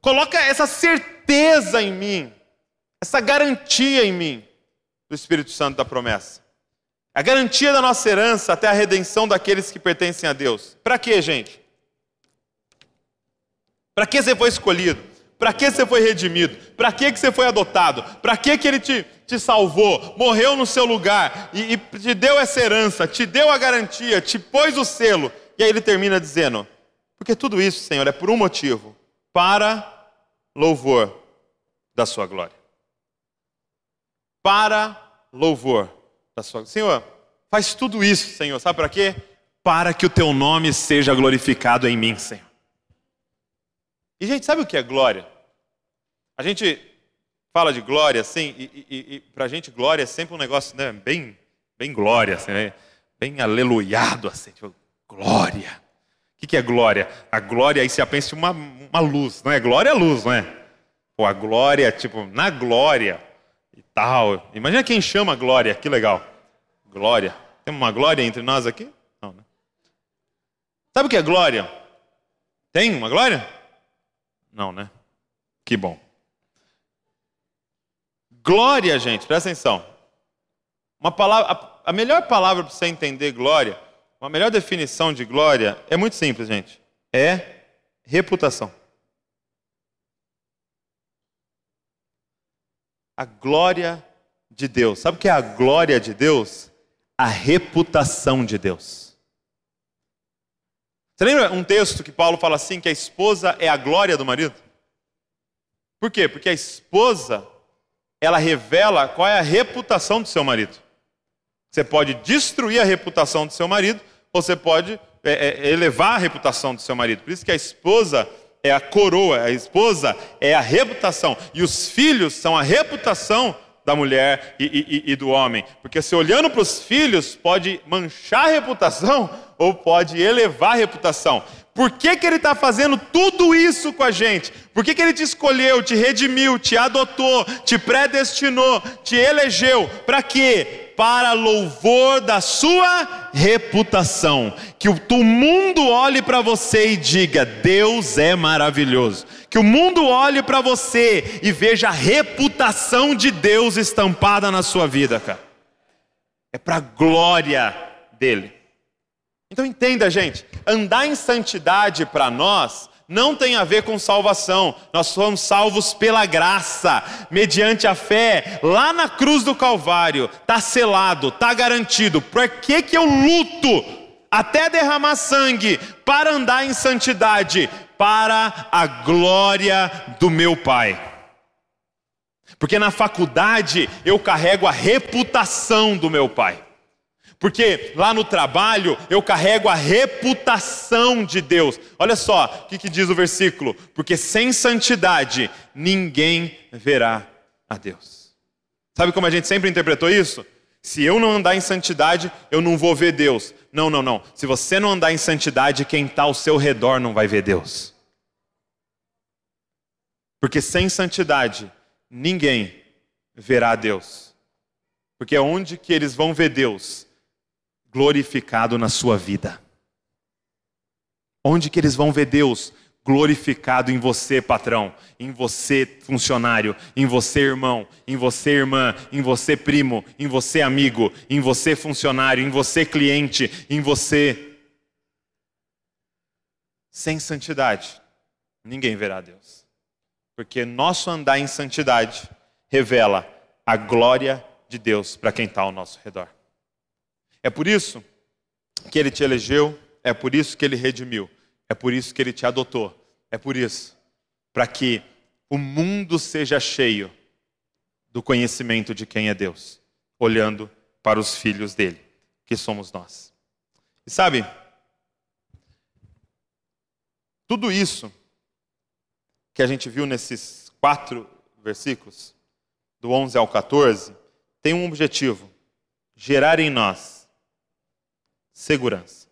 Coloca essa certeza em mim, essa garantia em mim do Espírito Santo da promessa. A garantia da nossa herança até a redenção daqueles que pertencem a Deus. Para quê, gente? Para que você foi escolhido? Para que você foi redimido? Para que você foi adotado? Para que ele te, te salvou? Morreu no seu lugar e, e te deu essa herança, te deu a garantia, te pôs o selo. E aí ele termina dizendo: Porque tudo isso, Senhor, é por um motivo: para louvor da Sua glória. Para louvor da Sua glória. Senhor, faz tudo isso, Senhor, sabe para quê? Para que o Teu nome seja glorificado em mim, Senhor. E, gente, sabe o que é glória? A gente fala de glória assim, e, e, e para a gente glória é sempre um negócio né, bem, bem glória, assim, né? bem aleluiado, assim, tipo, glória. O que, que é glória? A glória aí você pensa em uma, uma luz, não é? Glória é luz, não é? Pô, a glória, tipo, na glória e tal. Imagina quem chama glória, que legal. Glória. Tem uma glória entre nós aqui? Não, né? Sabe o que é glória? Tem uma glória? Não, né? Que bom. Glória, gente, presta atenção. Uma palavra, a, a melhor palavra para você entender glória, uma melhor definição de glória é muito simples, gente. É reputação. A glória de Deus. Sabe o que é a glória de Deus? A reputação de Deus. Você lembra um texto que Paulo fala assim, que a esposa é a glória do marido? Por quê? Porque a esposa, ela revela qual é a reputação do seu marido. Você pode destruir a reputação do seu marido, ou você pode é, é, elevar a reputação do seu marido. Por isso que a esposa é a coroa, a esposa é a reputação, e os filhos são a reputação da mulher e, e, e do homem. Porque se olhando para os filhos, pode manchar a reputação ou pode elevar a reputação. Por que, que ele está fazendo tudo isso com a gente? Por que, que ele te escolheu, te redimiu, te adotou, te predestinou, te elegeu? Para quê? Para louvor da sua reputação. Que o mundo olhe para você e diga: Deus é maravilhoso. Que o mundo olhe para você e veja a reputação de Deus estampada na sua vida, cara. É para a glória dele. Então entenda, gente, andar em santidade para nós não tem a ver com salvação. Nós somos salvos pela graça, mediante a fé, lá na cruz do Calvário. Está selado, está garantido. Por que, que eu luto até derramar sangue para andar em santidade? Para a glória do meu Pai. Porque na faculdade eu carrego a reputação do meu Pai. Porque lá no trabalho eu carrego a reputação de Deus. Olha só o que, que, diz o versículo: porque sem santidade ninguém verá a Deus. Sabe como a gente sempre interpretou isso? Se eu não andar em santidade, eu não vou ver Deus. Não, não, não. Se você não andar em santidade, quem está ao seu redor não vai ver Deus. Porque sem santidade, ninguém verá a Deus. Porque onde que eles vão ver Deus? Glorificado na sua vida? Onde que eles vão ver Deus glorificado em você, patrão, em você, funcionário, em você, irmão, em você, irmã, em você, primo, em você, amigo, em você, funcionário, em você, cliente, em você. Sem santidade, ninguém verá Deus. Porque nosso andar em santidade revela a glória de Deus para quem está ao nosso redor. É por isso que ele te elegeu, é por isso que ele redimiu, é por isso que ele te adotou, é por isso, para que o mundo seja cheio do conhecimento de quem é Deus, olhando para os filhos dele, que somos nós. E sabe, tudo isso que a gente viu nesses quatro versículos, do 11 ao 14, tem um objetivo: gerar em nós segurança.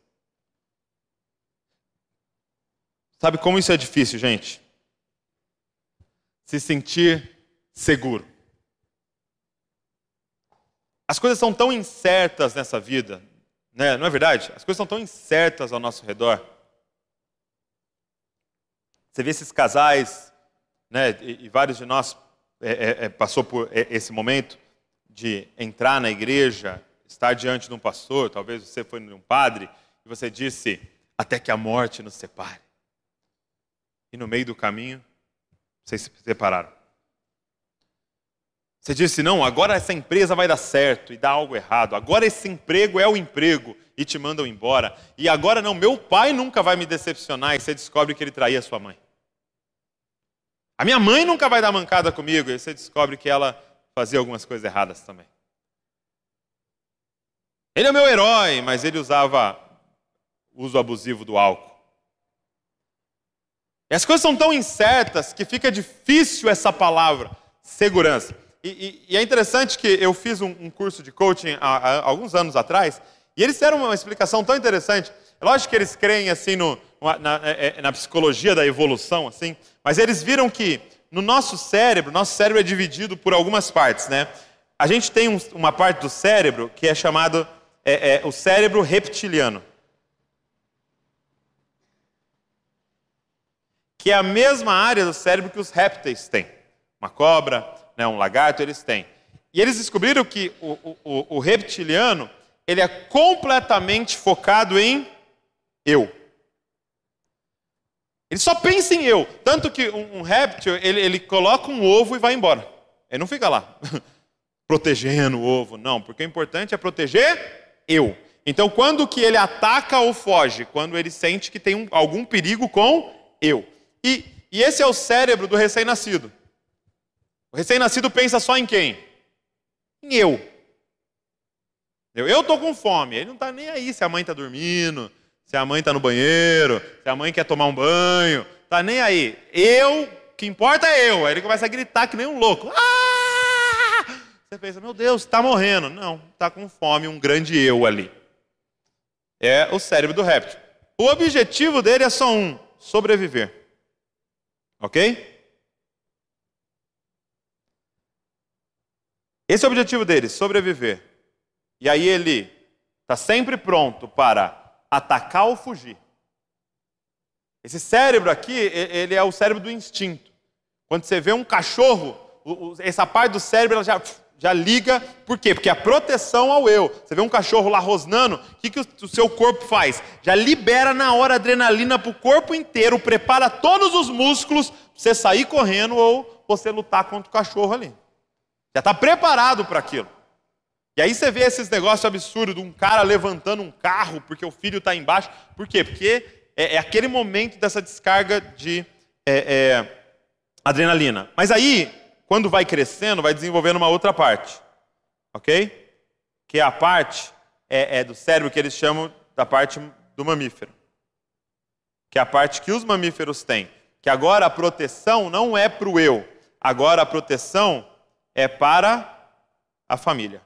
Sabe como isso é difícil, gente? Se sentir seguro. As coisas são tão incertas nessa vida, né? não é verdade? As coisas são tão incertas ao nosso redor. Você vê esses casais, né? e, e vários de nós é, é, é passou por esse momento de entrar na igreja estar diante de um pastor, talvez você foi um padre, e você disse, até que a morte nos separe. E no meio do caminho, vocês se separaram. Você disse, não, agora essa empresa vai dar certo e dá algo errado. Agora esse emprego é o emprego e te mandam embora. E agora não, meu pai nunca vai me decepcionar e você descobre que ele traía sua mãe. A minha mãe nunca vai dar mancada comigo e você descobre que ela fazia algumas coisas erradas também. Ele é meu herói, mas ele usava uso abusivo do álcool. E as coisas são tão incertas que fica difícil essa palavra, segurança. E, e, e é interessante que eu fiz um, um curso de coaching há, há, alguns anos atrás, e eles deram uma explicação tão interessante. É lógico que eles creem assim no, na, é, é, na psicologia da evolução, assim, mas eles viram que no nosso cérebro, nosso cérebro é dividido por algumas partes, né? A gente tem um, uma parte do cérebro que é chamado é, é, o cérebro reptiliano. Que é a mesma área do cérebro que os répteis têm. Uma cobra, né, um lagarto, eles têm. E eles descobriram que o, o, o reptiliano ele é completamente focado em eu. Ele só pensa em eu. Tanto que um, um réptil, ele, ele coloca um ovo e vai embora. Ele não fica lá protegendo o ovo, não. Porque o importante é proteger eu. Então, quando que ele ataca ou foge? Quando ele sente que tem um, algum perigo com eu. E, e esse é o cérebro do recém-nascido. O recém-nascido pensa só em quem? Em eu. Eu estou com fome. Ele não está nem aí se a mãe está dormindo, se a mãe está no banheiro, se a mãe quer tomar um banho. Está nem aí. Eu, o que importa é eu. Aí ele começa a gritar que nem um louco. Ah! Você pensa, meu Deus, está morrendo. Não, está com fome, um grande eu ali. É o cérebro do réptil. O objetivo dele é só um: sobreviver. Ok? Esse é o objetivo dele, sobreviver. E aí ele está sempre pronto para atacar ou fugir. Esse cérebro aqui, ele é o cérebro do instinto. Quando você vê um cachorro, essa parte do cérebro já, já liga. Por quê? Porque a proteção ao eu. Você vê um cachorro lá rosnando, o que, que o seu corpo faz? Já libera na hora adrenalina para o corpo inteiro, prepara todos os músculos para você sair correndo ou você lutar contra o cachorro ali. Já está preparado para aquilo. E aí você vê esses negócios absurdos de um cara levantando um carro porque o filho está embaixo. Por quê? Porque é, é, aquele momento dessa descarga de é, é, adrenalina. Mas aí, quando vai crescendo, vai desenvolvendo uma outra parte. Ok? Que é a parte é, é do cérebro que eles chamam da parte do mamífero. Que é a parte que os mamíferos têm. Que agora a proteção não é para o eu. Agora a proteção é para a família.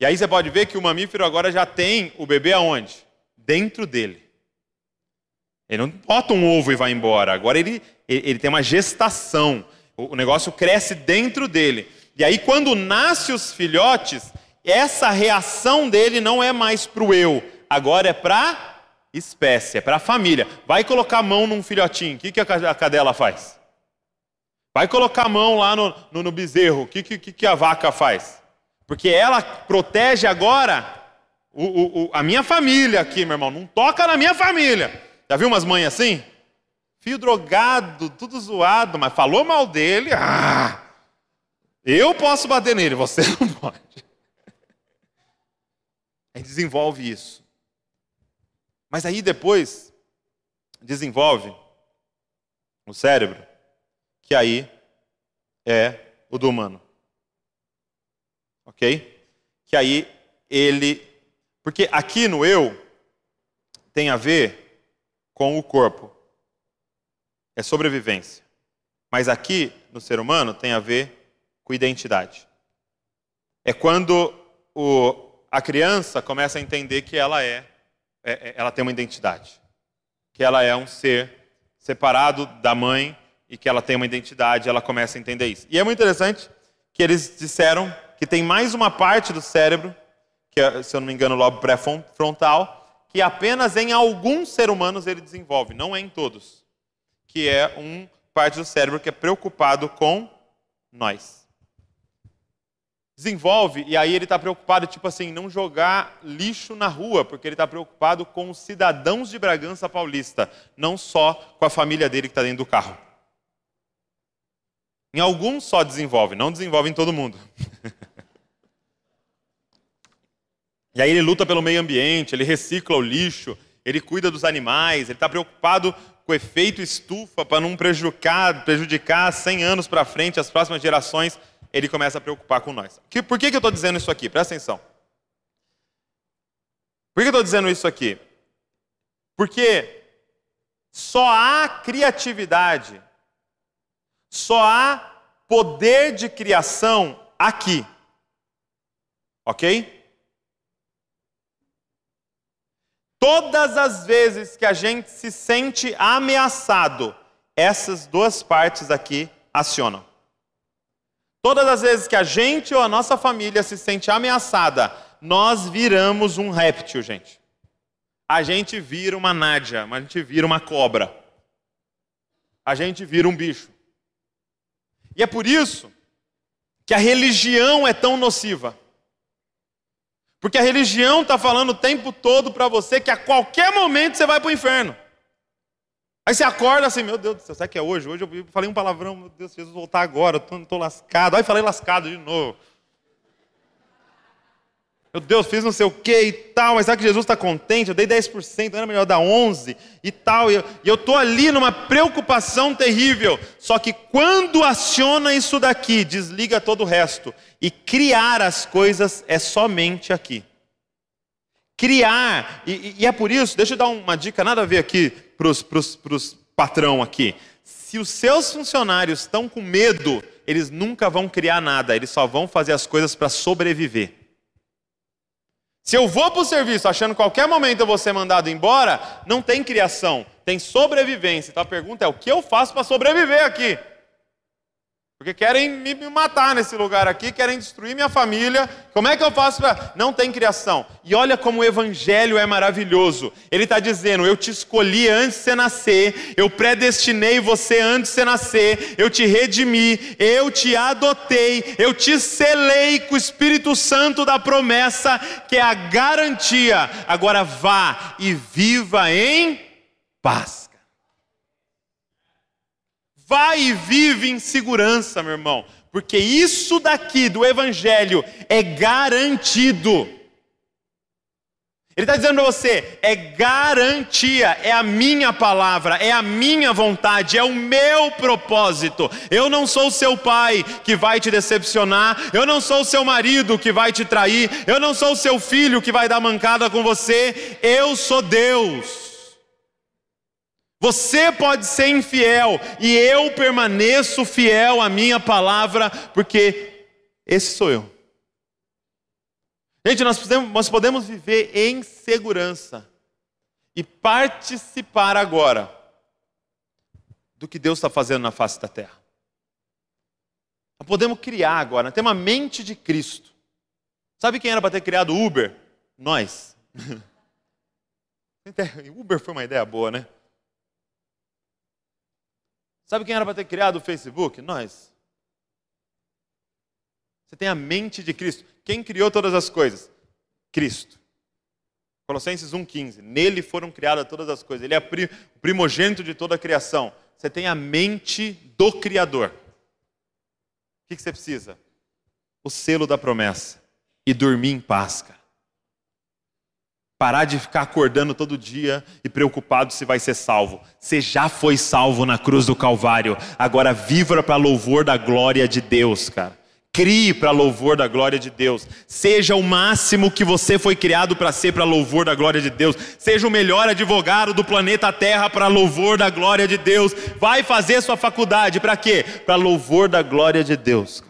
E aí você pode ver que o mamífero agora já tem o bebê aonde? Dentro dele. Ele não bota um ovo e vai embora. Agora ele, ele, tem uma gestação. O, o negócio cresce dentro dele. E aí, quando nasce os filhotes, essa reação dele não é mais para o eu, agora é para espécie, é para a família. Vai colocar a mão num filhotinho, o que, que a cadela faz? Vai colocar a mão lá no, no, no bezerro. O que, que, que a vaca faz? Porque ela protege agora o, o, o, a minha família aqui, meu irmão. Não toca na minha família. Já viu umas mães assim? Filho drogado, tudo zoado, mas falou mal dele. Ah, eu posso bater nele, você não pode. Aí desenvolve isso. Mas aí depois desenvolve o cérebro que aí é o do humano. Ok? Que aí ele. Porque aqui no eu tem a ver com o corpo. É sobrevivência. Mas aqui no ser humano tem a ver com identidade. É quando o, a criança começa a entender que ela é, é, é ela tem uma identidade, que ela é um ser separado da mãe e que ela tem uma identidade, ela começa a entender isso. E é muito interessante que eles disseram que tem mais uma parte do cérebro, que é, se eu não me engano, o lobo pré-frontal, que apenas em alguns seres humanos ele desenvolve, não é em todos. Que é um parte do cérebro que é preocupado com nós. Desenvolve, e aí ele está preocupado, tipo assim, não jogar lixo na rua, porque ele está preocupado com os cidadãos de Bragança Paulista, não só com a família dele que está dentro do carro. Em alguns só desenvolve, não desenvolve em todo mundo. e aí ele luta pelo meio ambiente, ele recicla o lixo, ele cuida dos animais, ele está preocupado com o efeito estufa para não prejudicar, prejudicar 100 anos para frente, as próximas gerações, ele começa a preocupar com nós. Por que, que eu estou dizendo isso aqui? Presta atenção. Por que eu estou dizendo isso aqui? Porque só há criatividade, só há poder de criação aqui. Ok? Todas as vezes que a gente se sente ameaçado, essas duas partes aqui acionam. Todas as vezes que a gente ou a nossa família se sente ameaçada, nós viramos um réptil, gente. A gente vira uma nádia, a gente vira uma cobra. A gente vira um bicho. E é por isso que a religião é tão nociva. Porque a religião está falando o tempo todo para você que a qualquer momento você vai para o inferno. Aí você acorda assim, meu Deus do céu, será que é hoje? Hoje eu falei um palavrão, meu Deus, Jesus voltar agora, eu estou lascado. Aí falei lascado de novo. Meu Deus, fiz não sei o que e tal, mas será que Jesus está contente? Eu dei 10%, não era melhor dar 11% e tal. E eu estou ali numa preocupação terrível. Só que quando aciona isso daqui, desliga todo o resto. E criar as coisas é somente aqui. Criar, e, e é por isso, deixa eu dar uma dica, nada a ver aqui para os patrão aqui. Se os seus funcionários estão com medo, eles nunca vão criar nada, eles só vão fazer as coisas para sobreviver. Se eu vou para o serviço achando que qualquer momento eu vou ser mandado embora, não tem criação, tem sobrevivência. Então a pergunta é: o que eu faço para sobreviver aqui? Porque querem me matar nesse lugar aqui, querem destruir minha família. Como é que eu faço para. Não tem criação. E olha como o Evangelho é maravilhoso. Ele está dizendo: Eu te escolhi antes de você nascer, eu predestinei você antes de você nascer, eu te redimi, eu te adotei, eu te selei com o Espírito Santo da promessa, que é a garantia. Agora vá e viva em paz. Vai e vive em segurança, meu irmão, porque isso daqui do Evangelho é garantido. Ele está dizendo para você: é garantia, é a minha palavra, é a minha vontade, é o meu propósito. Eu não sou o seu pai que vai te decepcionar, eu não sou o seu marido que vai te trair, eu não sou o seu filho que vai dar mancada com você, eu sou Deus. Você pode ser infiel e eu permaneço fiel à minha palavra, porque esse sou eu. Gente, nós podemos, nós podemos viver em segurança e participar agora do que Deus está fazendo na face da terra. Nós podemos criar agora, temos uma mente de Cristo. Sabe quem era para ter criado Uber? Nós. Uber foi uma ideia boa, né? Sabe quem era para ter criado o Facebook? Nós. Você tem a mente de Cristo. Quem criou todas as coisas? Cristo. Colossenses 1,15. Nele foram criadas todas as coisas. Ele é o primogênito de toda a criação. Você tem a mente do Criador. O que você precisa? O selo da promessa. E dormir em cara. Parar de ficar acordando todo dia e preocupado se vai ser salvo. Você já foi salvo na cruz do Calvário. Agora viva para louvor da glória de Deus, cara. Crie para louvor da glória de Deus. Seja o máximo que você foi criado para ser para louvor da glória de Deus. Seja o melhor advogado do planeta Terra para louvor da glória de Deus. Vai fazer sua faculdade para quê? Para louvor da glória de Deus.